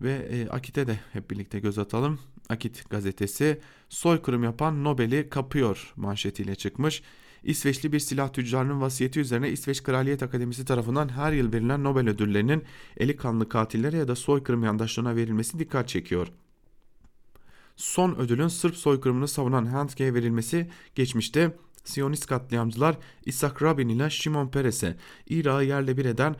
ve e, Akit'e de hep birlikte göz atalım. Akit gazetesi soykırım yapan Nobel'i kapıyor manşetiyle çıkmış. İsveçli bir silah tüccarının vasiyeti üzerine İsveç Kraliyet Akademisi tarafından her yıl verilen Nobel ödüllerinin eli kanlı katillere ya da soykırım yandaşlarına verilmesi dikkat çekiyor. Son ödülün Sırp soykırımını savunan Handke'ye verilmesi geçmişte Siyonist katliamcılar İshak Rabin ile Şimon Peres'e, Irak'ı yerle bir eden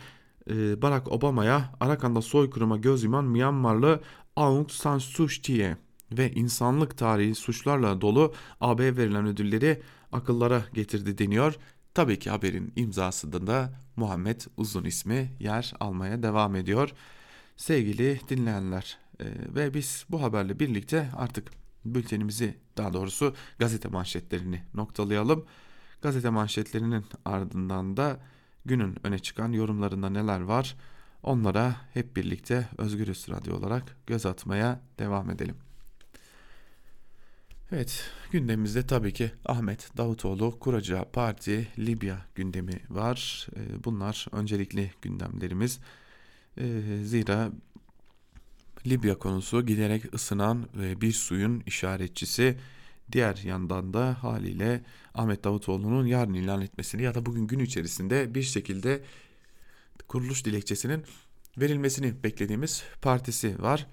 e, Barack Obama'ya, Arakan'da soykırıma göz yuman Myanmarlı Aung San Suu Kyi'ye ve insanlık tarihi suçlarla dolu AB verilen ödülleri akıllara getirdi deniyor. Tabii ki haberin imzasında da Muhammed Uzun ismi yer almaya devam ediyor. Sevgili dinleyenler e, ve biz bu haberle birlikte artık bültenimizi daha doğrusu gazete manşetlerini noktalayalım. Gazete manşetlerinin ardından da günün öne çıkan yorumlarında neler var onlara hep birlikte Özgürüz Radyo olarak göz atmaya devam edelim. Evet gündemimizde tabii ki Ahmet Davutoğlu kuracağı parti Libya gündemi var. Ee, bunlar öncelikli gündemlerimiz. Ee, zira Libya konusu giderek ısınan bir suyun işaretçisi. Diğer yandan da haliyle Ahmet Davutoğlu'nun yarın ilan etmesini ya da bugün gün içerisinde bir şekilde kuruluş dilekçesinin verilmesini beklediğimiz partisi var.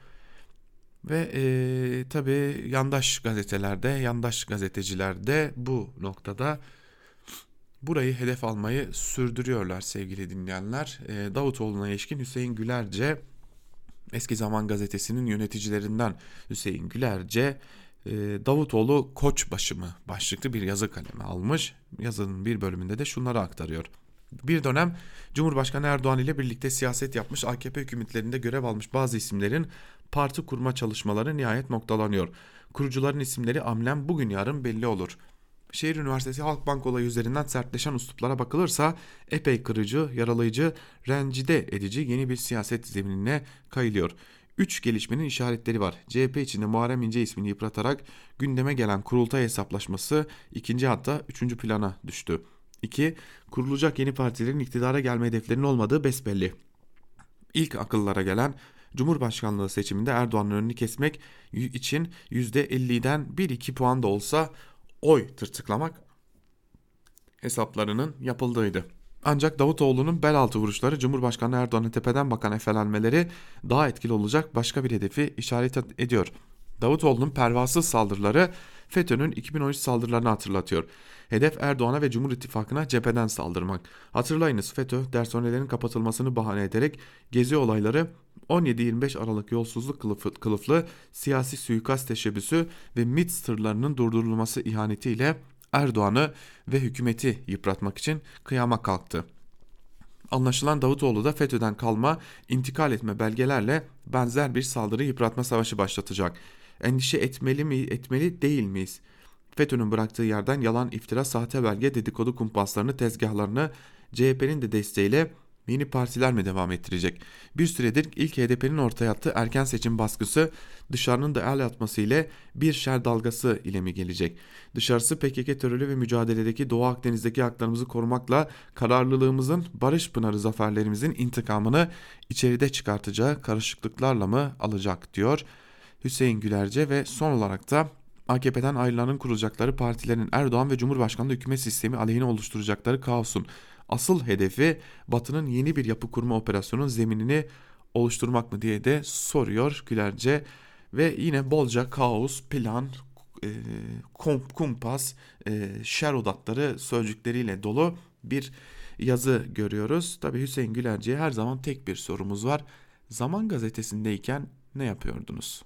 Ve e, tabi yandaş gazetelerde, yandaş gazetecilerde bu noktada burayı hedef almayı sürdürüyorlar sevgili dinleyenler. E, Davutoğlu'na ilişkin Hüseyin Gülerce, Eski Zaman Gazetesi'nin yöneticilerinden Hüseyin Gülerce, e, Davutoğlu Koçbaşı mı başlıklı bir yazı kalemi almış. Yazının bir bölümünde de şunları aktarıyor. Bir dönem Cumhurbaşkanı Erdoğan ile birlikte siyaset yapmış AKP hükümetlerinde görev almış bazı isimlerin parti kurma çalışmaları nihayet noktalanıyor. Kurucuların isimleri amlem bugün yarın belli olur. Şehir Üniversitesi Halkbank olayı üzerinden sertleşen usluplara bakılırsa epey kırıcı, yaralayıcı, rencide edici yeni bir siyaset zeminine kayılıyor. Üç gelişmenin işaretleri var. CHP içinde Muharrem İnce ismini yıpratarak gündeme gelen kurultay hesaplaşması ikinci hatta üçüncü plana düştü. 2. Kurulacak yeni partilerin iktidara gelme hedeflerinin olmadığı besbelli. İlk akıllara gelen Cumhurbaşkanlığı seçiminde Erdoğan'ın önünü kesmek için %50'den 1-2 puan da olsa oy tırtıklamak hesaplarının yapıldığıydı. Ancak Davutoğlu'nun bel altı vuruşları Cumhurbaşkanı Erdoğan'ın tepeden bakan efelenmeleri daha etkili olacak başka bir hedefi işaret ediyor. Davutoğlu'nun pervasız saldırıları FETÖ'nün 2013 saldırılarını hatırlatıyor. Hedef Erdoğan'a ve Cumhur İttifakı'na cepheden saldırmak. Hatırlayınız FETÖ dershanelerin kapatılmasını bahane ederek gezi olayları 17-25 Aralık yolsuzluk kılıfı, kılıflı siyasi suikast teşebbüsü ve MİT sırlarının durdurulması ihanetiyle Erdoğan'ı ve hükümeti yıpratmak için kıyama kalktı. Anlaşılan Davutoğlu da FETÖ'den kalma, intikal etme belgelerle benzer bir saldırı yıpratma savaşı başlatacak. Endişe etmeli mi, etmeli değil miyiz? FETÖ'nün bıraktığı yerden yalan, iftira, sahte belge, dedikodu kumpaslarını, tezgahlarını CHP'nin de desteğiyle yeni partiler mi devam ettirecek? Bir süredir ilk HDP'nin ortaya attığı erken seçim baskısı dışarının da el atması ile bir şer dalgası ile mi gelecek? Dışarısı PKK terörü ve mücadeledeki Doğu Akdeniz'deki haklarımızı korumakla kararlılığımızın, barış pınarı zaferlerimizin intikamını içeride çıkartacağı karışıklıklarla mı alacak diyor Hüseyin Gülerce ve son olarak da AKP'den ayrılanın kurulacakları partilerin Erdoğan ve Cumhurbaşkanlığı hükümet sistemi aleyhine oluşturacakları kaosun asıl hedefi Batı'nın yeni bir yapı kurma operasyonun zeminini oluşturmak mı diye de soruyor Gülerce ve yine bolca kaos, plan, e, kumpas, e, şer odatları sözcükleriyle dolu bir yazı görüyoruz. Tabi Hüseyin Gülerci'ye her zaman tek bir sorumuz var. Zaman gazetesindeyken ne yapıyordunuz?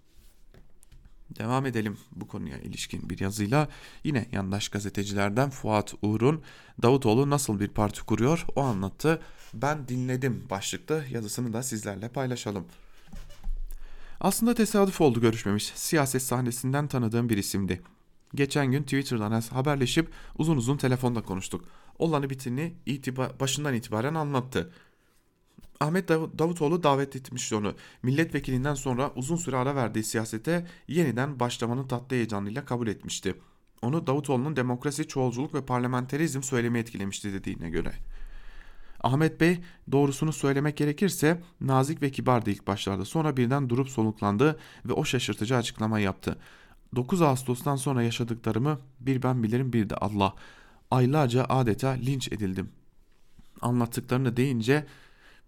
Devam edelim bu konuya ilişkin bir yazıyla. Yine yandaş gazetecilerden Fuat Uğur'un Davutoğlu nasıl bir parti kuruyor o anlattı. Ben dinledim başlıklı yazısını da sizlerle paylaşalım. Aslında tesadüf oldu görüşmemiş. Siyaset sahnesinden tanıdığım bir isimdi. Geçen gün Twitter'dan haberleşip uzun uzun telefonda konuştuk. Olanı bitini itibar, başından itibaren anlattı. Ahmet Davutoğlu davet etmişti onu. Milletvekilinden sonra uzun süre ara verdiği siyasete yeniden başlamanın tatlı heyecanıyla kabul etmişti. Onu Davutoğlu'nun demokrasi, çoğulculuk ve parlamenterizm söylemi etkilemişti dediğine göre. Ahmet Bey doğrusunu söylemek gerekirse nazik ve kibardı ilk başlarda. Sonra birden durup soluklandı ve o şaşırtıcı açıklama yaptı. 9 Ağustos'tan sonra yaşadıklarımı bir ben bilirim bir de Allah. Aylarca adeta linç edildim. Anlattıklarını deyince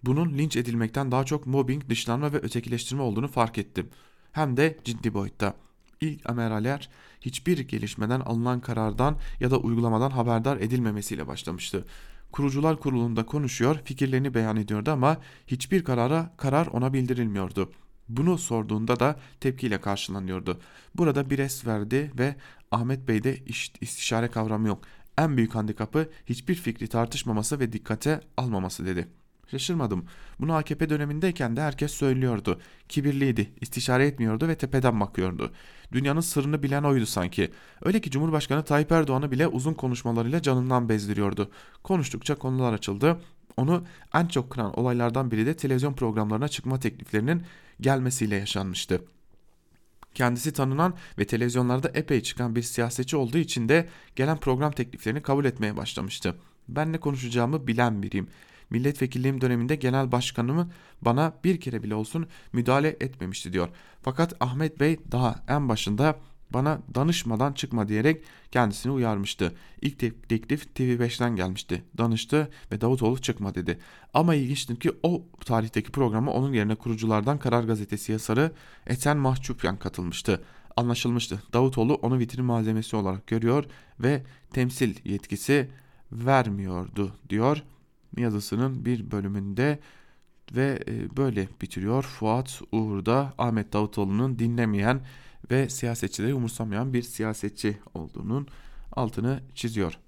bunun linç edilmekten daha çok mobbing, dışlanma ve ötekileştirme olduğunu fark ettim. Hem de ciddi boyutta. İlk ameraler hiçbir gelişmeden alınan karardan ya da uygulamadan haberdar edilmemesiyle başlamıştı. Kurucular kurulunda konuşuyor, fikirlerini beyan ediyordu ama hiçbir karara karar ona bildirilmiyordu. Bunu sorduğunda da tepkiyle karşılanıyordu. Burada bir es verdi ve Ahmet Bey'de istişare kavramı yok. En büyük handikapı hiçbir fikri tartışmaması ve dikkate almaması dedi.'' Şaşırmadım. Bunu AKP dönemindeyken de herkes söylüyordu. Kibirliydi, istişare etmiyordu ve tepeden bakıyordu. Dünyanın sırrını bilen oydu sanki. Öyle ki Cumhurbaşkanı Tayyip Erdoğan'ı bile uzun konuşmalarıyla canından bezdiriyordu. Konuştukça konular açıldı. Onu en çok kıran olaylardan biri de televizyon programlarına çıkma tekliflerinin gelmesiyle yaşanmıştı. Kendisi tanınan ve televizyonlarda epey çıkan bir siyasetçi olduğu için de gelen program tekliflerini kabul etmeye başlamıştı. Ben ne konuşacağımı bilen biriyim milletvekilliğim döneminde genel başkanımı bana bir kere bile olsun müdahale etmemişti diyor. Fakat Ahmet Bey daha en başında bana danışmadan çıkma diyerek kendisini uyarmıştı. İlk teklif TV5'ten gelmişti. Danıştı ve Davutoğlu çıkma dedi. Ama ilginçtir ki o tarihteki programa onun yerine kuruculardan Karar Gazetesi yazarı Eten Mahçupyan katılmıştı. Anlaşılmıştı. Davutoğlu onu vitrin malzemesi olarak görüyor ve temsil yetkisi vermiyordu diyor yazısının bir bölümünde ve e, böyle bitiriyor. Fuat Uğur'da Ahmet Davutoğlu'nun dinlemeyen ve siyasetçileri umursamayan bir siyasetçi olduğunun altını çiziyor.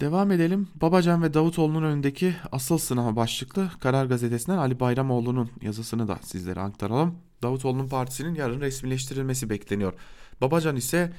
Devam edelim. Babacan ve Davutoğlu'nun önündeki asıl sınav başlıklı Karar Gazetesi'nden Ali Bayramoğlu'nun yazısını da sizlere aktaralım. Davutoğlu'nun partisinin yarın resmileştirilmesi bekleniyor. Babacan ise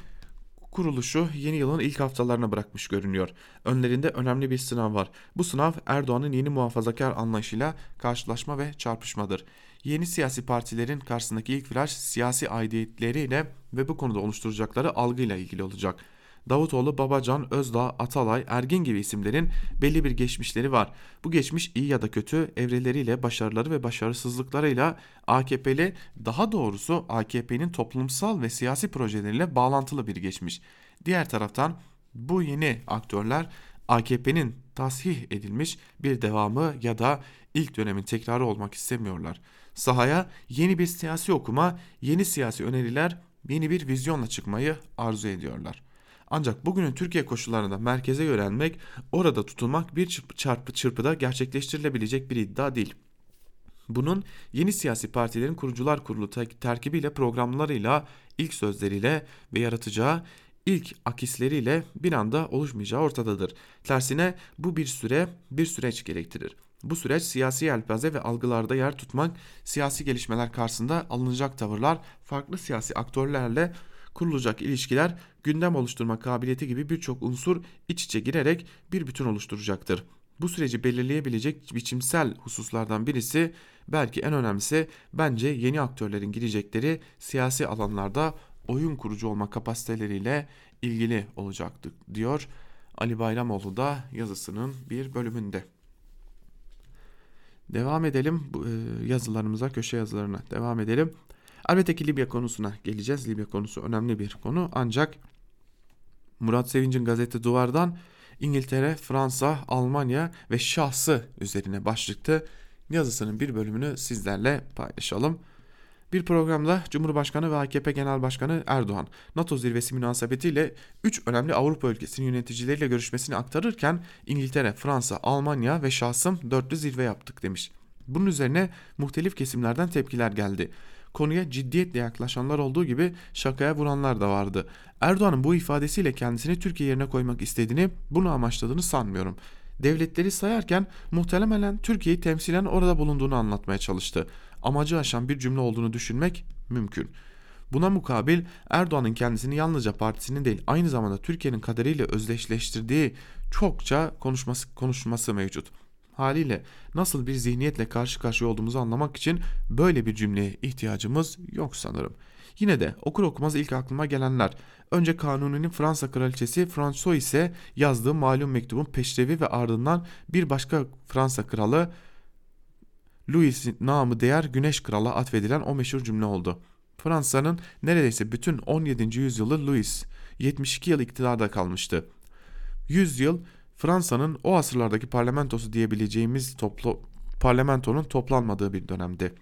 kuruluşu yeni yılın ilk haftalarına bırakmış görünüyor. Önlerinde önemli bir sınav var. Bu sınav Erdoğan'ın yeni muhafazakar anlayışıyla karşılaşma ve çarpışmadır. Yeni siyasi partilerin karşısındaki ilk viraj siyasi aidiyetleriyle ve bu konuda oluşturacakları algıyla ilgili olacak. Davutoğlu, Babacan, Özdağ, Atalay, Ergin gibi isimlerin belli bir geçmişleri var. Bu geçmiş iyi ya da kötü evreleriyle, başarıları ve başarısızlıklarıyla AKP'li daha doğrusu AKP'nin toplumsal ve siyasi projeleriyle bağlantılı bir geçmiş. Diğer taraftan bu yeni aktörler AKP'nin tasih edilmiş bir devamı ya da ilk dönemin tekrarı olmak istemiyorlar. Sahaya yeni bir siyasi okuma, yeni siyasi öneriler, yeni bir vizyonla çıkmayı arzu ediyorlar. Ancak bugünün Türkiye koşullarında merkeze yönelmek, orada tutulmak bir çarpı çırpıda gerçekleştirilebilecek bir iddia değil. Bunun yeni siyasi partilerin kurucular kurulu terkibiyle programlarıyla, ilk sözleriyle ve yaratacağı ilk akisleriyle bir anda oluşmayacağı ortadadır. Tersine bu bir süre, bir süreç gerektirir. Bu süreç siyasi yelpaze ve algılarda yer tutmak, siyasi gelişmeler karşısında alınacak tavırlar, farklı siyasi aktörlerle kurulacak ilişkiler, gündem oluşturma kabiliyeti gibi birçok unsur iç içe girerek bir bütün oluşturacaktır. Bu süreci belirleyebilecek biçimsel hususlardan birisi belki en önemlisi bence yeni aktörlerin girecekleri siyasi alanlarda oyun kurucu olma kapasiteleriyle ilgili olacaktır diyor Ali Bayramoğlu da yazısının bir bölümünde. Devam edelim e, yazılarımıza, köşe yazılarına devam edelim. Elbette ki Libya konusuna geleceğiz. Libya konusu önemli bir konu ancak Murat Sevinç'in gazete Duvar'dan İngiltere, Fransa, Almanya ve şahsı üzerine başlıklı yazısının bir bölümünü sizlerle paylaşalım. Bir programda Cumhurbaşkanı ve AKP Genel Başkanı Erdoğan NATO zirvesi münasebetiyle 3 önemli Avrupa ülkesinin yöneticileriyle görüşmesini aktarırken İngiltere, Fransa, Almanya ve şahsım dörtlü zirve yaptık demiş. Bunun üzerine muhtelif kesimlerden tepkiler geldi. Konuya ciddiyetle yaklaşanlar olduğu gibi şakaya vuranlar da vardı. Erdoğan'ın bu ifadesiyle kendisini Türkiye yerine koymak istediğini, bunu amaçladığını sanmıyorum. Devletleri sayarken muhtemelen Türkiye'yi temsilen orada bulunduğunu anlatmaya çalıştı. Amacı aşan bir cümle olduğunu düşünmek mümkün. Buna mukabil Erdoğan'ın kendisini yalnızca partisinin değil aynı zamanda Türkiye'nin kaderiyle özdeşleştirdiği çokça konuşması, konuşması mevcut. Haliyle nasıl bir zihniyetle karşı karşıya olduğumuzu anlamak için böyle bir cümleye ihtiyacımız yok sanırım. Yine de okur okumaz ilk aklıma gelenler. Önce Kanuni'nin Fransa kraliçesi François ise yazdığı malum mektubun peşrevi ve ardından bir başka Fransa kralı Louis'in namı değer Güneş Kral'a atfedilen o meşhur cümle oldu. Fransa'nın neredeyse bütün 17. yüzyılı Louis 72 yıl iktidarda kalmıştı. 100 yıl Fransa'nın o asırlardaki parlamentosu diyebileceğimiz toplu, parlamentonun toplanmadığı bir dönemdi.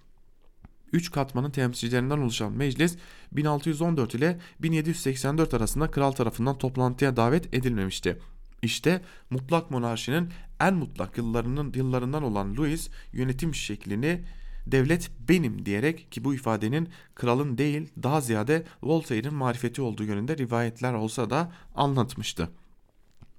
Üç katmanın temsilcilerinden oluşan meclis 1614 ile 1784 arasında kral tarafından toplantıya davet edilmemişti. İşte mutlak monarşinin en mutlak yıllarının yıllarından olan Louis yönetim şeklini devlet benim diyerek ki bu ifadenin kralın değil daha ziyade Voltaire'in marifeti olduğu yönünde rivayetler olsa da anlatmıştı.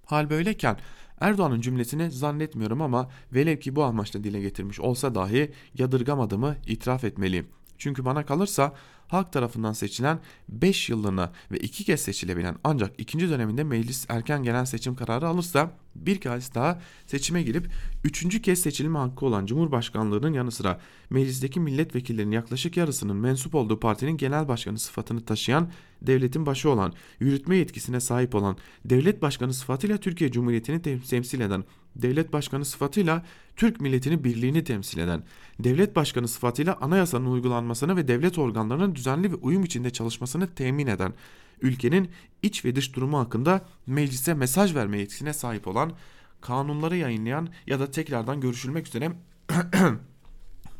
Hal böyleyken Erdoğan'ın cümlesini zannetmiyorum ama velev ki bu amaçla dile getirmiş olsa dahi yadırgamadığımı itiraf etmeliyim. Çünkü bana kalırsa halk tarafından seçilen 5 yıllığına ve 2 kez seçilebilen ancak ikinci döneminde meclis erken gelen seçim kararı alırsa bir kez daha seçime girip üçüncü kez seçilme hakkı olan Cumhurbaşkanlığının yanı sıra meclisteki milletvekillerinin yaklaşık yarısının mensup olduğu partinin genel başkanı sıfatını taşıyan devletin başı olan, yürütme yetkisine sahip olan, devlet başkanı sıfatıyla Türkiye Cumhuriyeti'ni temsil eden, devlet başkanı sıfatıyla Türk milletini birliğini temsil eden, devlet başkanı sıfatıyla anayasanın uygulanmasını ve devlet organlarının düzenli ve uyum içinde çalışmasını temin eden, ülkenin iç ve dış durumu hakkında meclise mesaj verme yetkisine sahip olan, kanunları yayınlayan ya da tekrardan görüşülmek üzere <clears throat>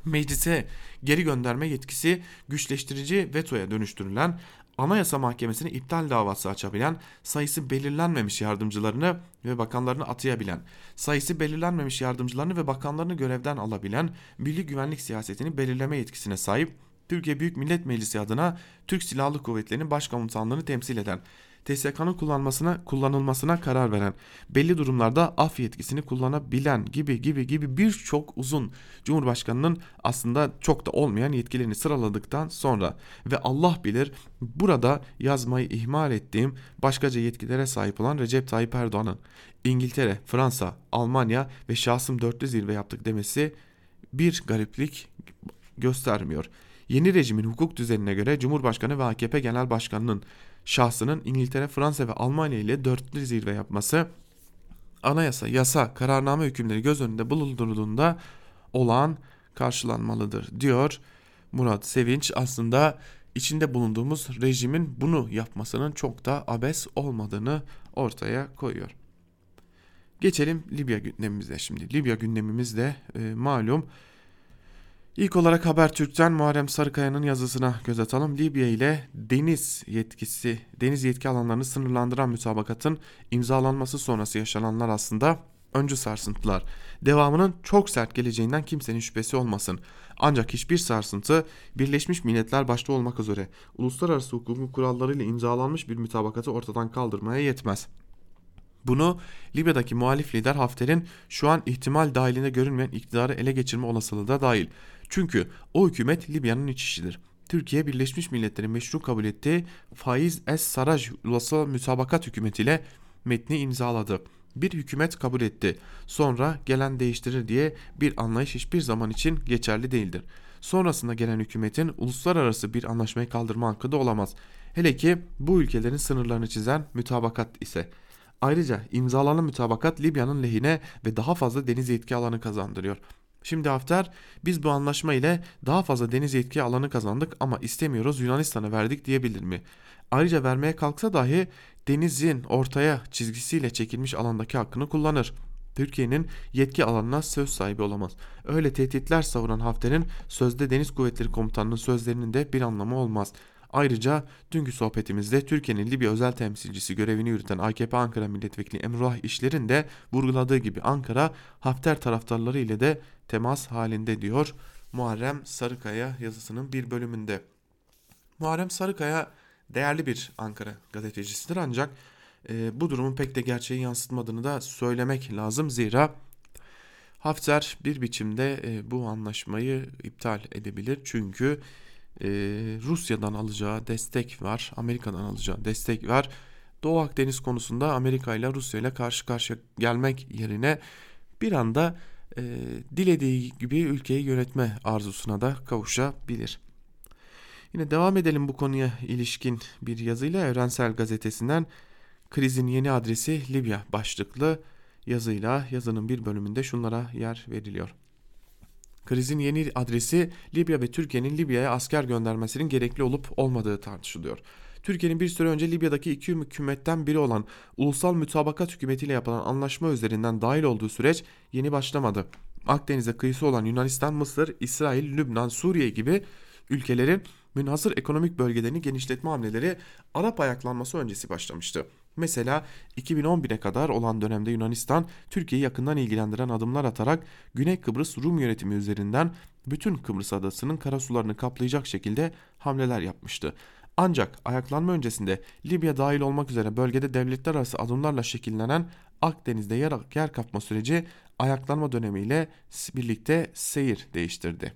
meclise geri gönderme yetkisi güçleştirici vetoya dönüştürülen Anayasa Mahkemesi'ne iptal davası açabilen, sayısı belirlenmemiş yardımcılarını ve bakanlarını atayabilen, sayısı belirlenmemiş yardımcılarını ve bakanlarını görevden alabilen, milli güvenlik siyasetini belirleme yetkisine sahip, Türkiye Büyük Millet Meclisi adına Türk Silahlı Kuvvetleri'nin başkomutanlığını temsil eden, TSK'nın kullanmasına kullanılmasına karar veren, belli durumlarda af yetkisini kullanabilen gibi gibi gibi birçok uzun Cumhurbaşkanının aslında çok da olmayan yetkilerini sıraladıktan sonra ve Allah bilir burada yazmayı ihmal ettiğim başkaca yetkilere sahip olan Recep Tayyip Erdoğan'ın İngiltere, Fransa, Almanya ve şahsım dörtlü zirve yaptık demesi bir gariplik göstermiyor. Yeni rejimin hukuk düzenine göre Cumhurbaşkanı ve AKP Genel Başkanı'nın şahsının İngiltere, Fransa ve Almanya ile dörtlü zirve yapması anayasa, yasa, kararname hükümleri göz önünde bulundurulduğunda olağan karşılanmalıdır diyor Murat Sevinç. Aslında içinde bulunduğumuz rejimin bunu yapmasının çok da abes olmadığını ortaya koyuyor. Geçelim Libya gündemimize şimdi. Libya gündemimiz de e, malum İlk olarak Habertürk'ten Muharrem Sarıkaya'nın yazısına göz atalım. Libya ile deniz yetkisi, deniz yetki alanlarını sınırlandıran mütabakatın imzalanması sonrası yaşananlar aslında öncü sarsıntılar. Devamının çok sert geleceğinden kimsenin şüphesi olmasın. Ancak hiçbir sarsıntı Birleşmiş Milletler başta olmak üzere uluslararası hukukun kurallarıyla imzalanmış bir mütabakatı ortadan kaldırmaya yetmez. Bunu Libya'daki muhalif lider Hafter'in şu an ihtimal dahilinde görünmeyen iktidarı ele geçirme olasılığı da dahil. Çünkü o hükümet Libya'nın iç işidir. Türkiye Birleşmiş Milletler'in meşru kabul ettiği Faiz Es Saraj Ulusal Mütabakat hükümetiyle metni imzaladı. Bir hükümet kabul etti. Sonra gelen değiştirir diye bir anlayış hiçbir zaman için geçerli değildir. Sonrasında gelen hükümetin uluslararası bir anlaşmayı kaldırma hakkı da olamaz. Hele ki bu ülkelerin sınırlarını çizen mütabakat ise. Ayrıca imzalanan mütabakat Libya'nın lehine ve daha fazla deniz yetki alanı kazandırıyor. Şimdi Hafter biz bu anlaşma ile daha fazla deniz yetki alanı kazandık ama istemiyoruz Yunanistan'a verdik diyebilir mi? Ayrıca vermeye kalksa dahi denizin ortaya çizgisiyle çekilmiş alandaki hakkını kullanır. Türkiye'nin yetki alanına söz sahibi olamaz. Öyle tehditler savuran Hafter'in sözde Deniz Kuvvetleri Komutanı'nın sözlerinin de bir anlamı olmaz. Ayrıca dünkü sohbetimizde Türkiye'nin Libya özel temsilcisi görevini yürüten AKP Ankara Milletvekili Emrullah İşler'in de vurguladığı gibi Ankara Hafter taraftarları ile de temas halinde diyor Muharrem Sarıkaya yazısının bir bölümünde. Muharrem Sarıkaya değerli bir Ankara gazetecisidir ancak e, bu durumun pek de gerçeği yansıtmadığını da söylemek lazım. Zira Hafter bir biçimde e, bu anlaşmayı iptal edebilir çünkü e, Rusya'dan alacağı destek var, Amerika'dan alacağı destek var. Doğu Akdeniz konusunda Amerika ile Rusya ile karşı karşıya gelmek yerine bir anda e, dilediği gibi ülkeyi yönetme arzusuna da kavuşabilir. Yine devam edelim bu konuya ilişkin bir yazıyla Evrensel Gazetesi'nden krizin yeni adresi Libya başlıklı yazıyla yazının bir bölümünde şunlara yer veriliyor. Krizin yeni adresi Libya ve Türkiye'nin Libya'ya asker göndermesinin gerekli olup olmadığı tartışılıyor. Türkiye'nin bir süre önce Libya'daki iki hükümetten biri olan Ulusal Mütabakat Hükümetiyle yapılan anlaşma üzerinden dahil olduğu süreç yeni başlamadı. Akdeniz'e kıyısı olan Yunanistan, Mısır, İsrail, Lübnan, Suriye gibi ülkelerin münhasır ekonomik bölgelerini genişletme hamleleri Arap ayaklanması öncesi başlamıştı. Mesela 2011'e kadar olan dönemde Yunanistan Türkiye'yi yakından ilgilendiren adımlar atarak Güney Kıbrıs Rum yönetimi üzerinden bütün Kıbrıs adasının karasularını kaplayacak şekilde hamleler yapmıştı. Ancak ayaklanma öncesinde Libya dahil olmak üzere bölgede devletler arası adımlarla şekillenen Akdeniz'de yer, yer kapma süreci ayaklanma dönemiyle birlikte seyir değiştirdi.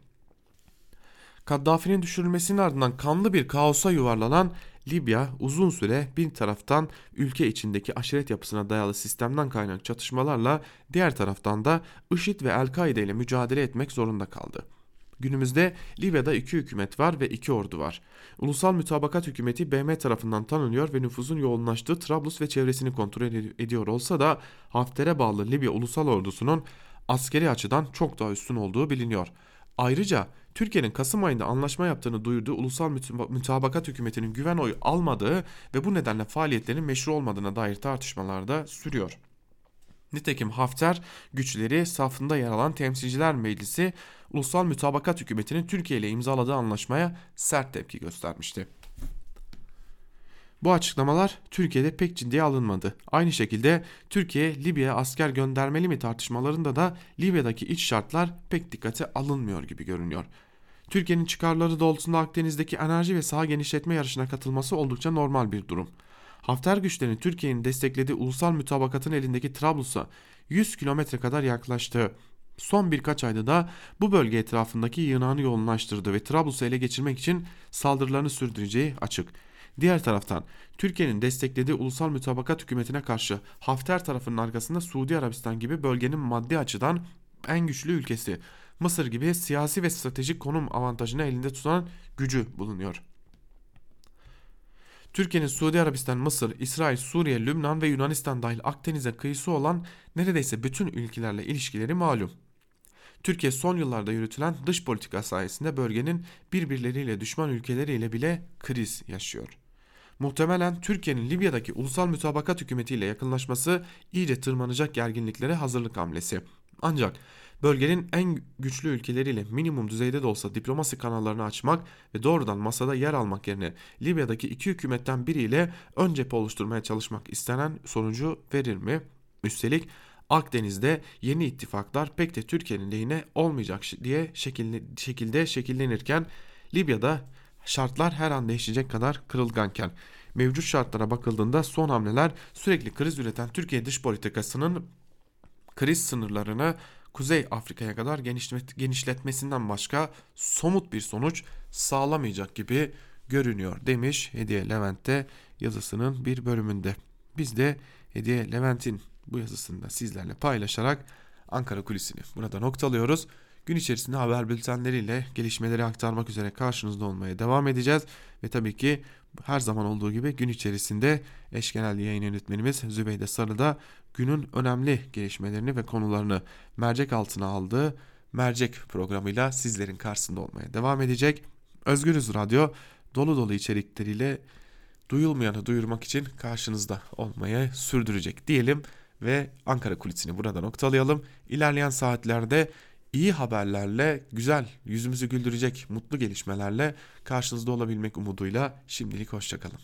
Kaddafi'nin düşürülmesinin ardından kanlı bir kaosa yuvarlanan Libya uzun süre bir taraftan ülke içindeki aşiret yapısına dayalı sistemden kaynak çatışmalarla diğer taraftan da IŞİD ve El-Kaide ile mücadele etmek zorunda kaldı. Günümüzde Libya'da iki hükümet var ve iki ordu var. Ulusal Mütabakat Hükümeti BM tarafından tanınıyor ve nüfusun yoğunlaştığı Trablus ve çevresini kontrol ediyor olsa da Hafter'e bağlı Libya Ulusal Ordusu'nun askeri açıdan çok daha üstün olduğu biliniyor. Ayrıca Türkiye'nin Kasım ayında anlaşma yaptığını duyurduğu Ulusal Mütabakat Hükümeti'nin güven oyu almadığı ve bu nedenle faaliyetlerin meşru olmadığına dair tartışmalar da sürüyor. Nitekim Hafter güçleri safında yer alan Temsilciler Meclisi Ulusal Mütabakat Hükümeti'nin Türkiye ile imzaladığı anlaşmaya sert tepki göstermişti. Bu açıklamalar Türkiye'de pek ciddiye alınmadı. Aynı şekilde Türkiye Libya'ya asker göndermeli mi tartışmalarında da Libya'daki iç şartlar pek dikkate alınmıyor gibi görünüyor. Türkiye'nin çıkarları doğrultusunda Akdeniz'deki enerji ve saha genişletme yarışına katılması oldukça normal bir durum. Hafter güçlerinin Türkiye'nin desteklediği ulusal mütabakatın elindeki Trablus'a 100 kilometre kadar yaklaştı. Son birkaç ayda da bu bölge etrafındaki yığınağını yoğunlaştırdı ve Trablus'u ele geçirmek için saldırılarını sürdüreceği açık. Diğer taraftan Türkiye'nin desteklediği ulusal mütabakat hükümetine karşı Hafter tarafının arkasında Suudi Arabistan gibi bölgenin maddi açıdan en güçlü ülkesi Mısır gibi siyasi ve stratejik konum avantajını elinde tutan gücü bulunuyor. Türkiye'nin Suudi Arabistan, Mısır, İsrail, Suriye, Lübnan ve Yunanistan dahil Akdeniz'e kıyısı olan neredeyse bütün ülkelerle ilişkileri malum. Türkiye son yıllarda yürütülen dış politika sayesinde bölgenin birbirleriyle düşman ülkeleriyle bile kriz yaşıyor. Muhtemelen Türkiye'nin Libya'daki ulusal mütabakat hükümetiyle yakınlaşması iyice tırmanacak gerginliklere hazırlık hamlesi. Ancak bölgenin en güçlü ülkeleriyle minimum düzeyde de olsa diplomasi kanallarını açmak ve doğrudan masada yer almak yerine Libya'daki iki hükümetten biriyle ön cephe oluşturmaya çalışmak istenen sonucu verir mi? Üstelik Akdeniz'de yeni ittifaklar pek de Türkiye'nin lehine olmayacak diye şekilde şekillenirken Libya'da şartlar her an değişecek kadar kırılganken mevcut şartlara bakıldığında son hamleler sürekli kriz üreten Türkiye dış politikasının kriz sınırlarını Kuzey Afrika'ya kadar genişletmesinden başka somut bir sonuç sağlamayacak gibi görünüyor demiş Hediye Levent'te yazısının bir bölümünde. Biz de Hediye Levent'in bu yazısını da sizlerle paylaşarak Ankara kulisini burada noktalıyoruz. Gün içerisinde haber bültenleriyle gelişmeleri aktarmak üzere karşınızda olmaya devam edeceğiz. Ve tabii ki her zaman olduğu gibi gün içerisinde eş genel yayın yönetmenimiz Zübeyde Sarı da günün önemli gelişmelerini ve konularını mercek altına aldığı mercek programıyla sizlerin karşısında olmaya devam edecek. Özgürüz Radyo dolu dolu içerikleriyle duyulmayanı duyurmak için karşınızda olmaya sürdürecek diyelim ve Ankara kulisini burada noktalayalım. İlerleyen saatlerde iyi haberlerle, güzel, yüzümüzü güldürecek mutlu gelişmelerle karşınızda olabilmek umuduyla şimdilik hoşçakalın.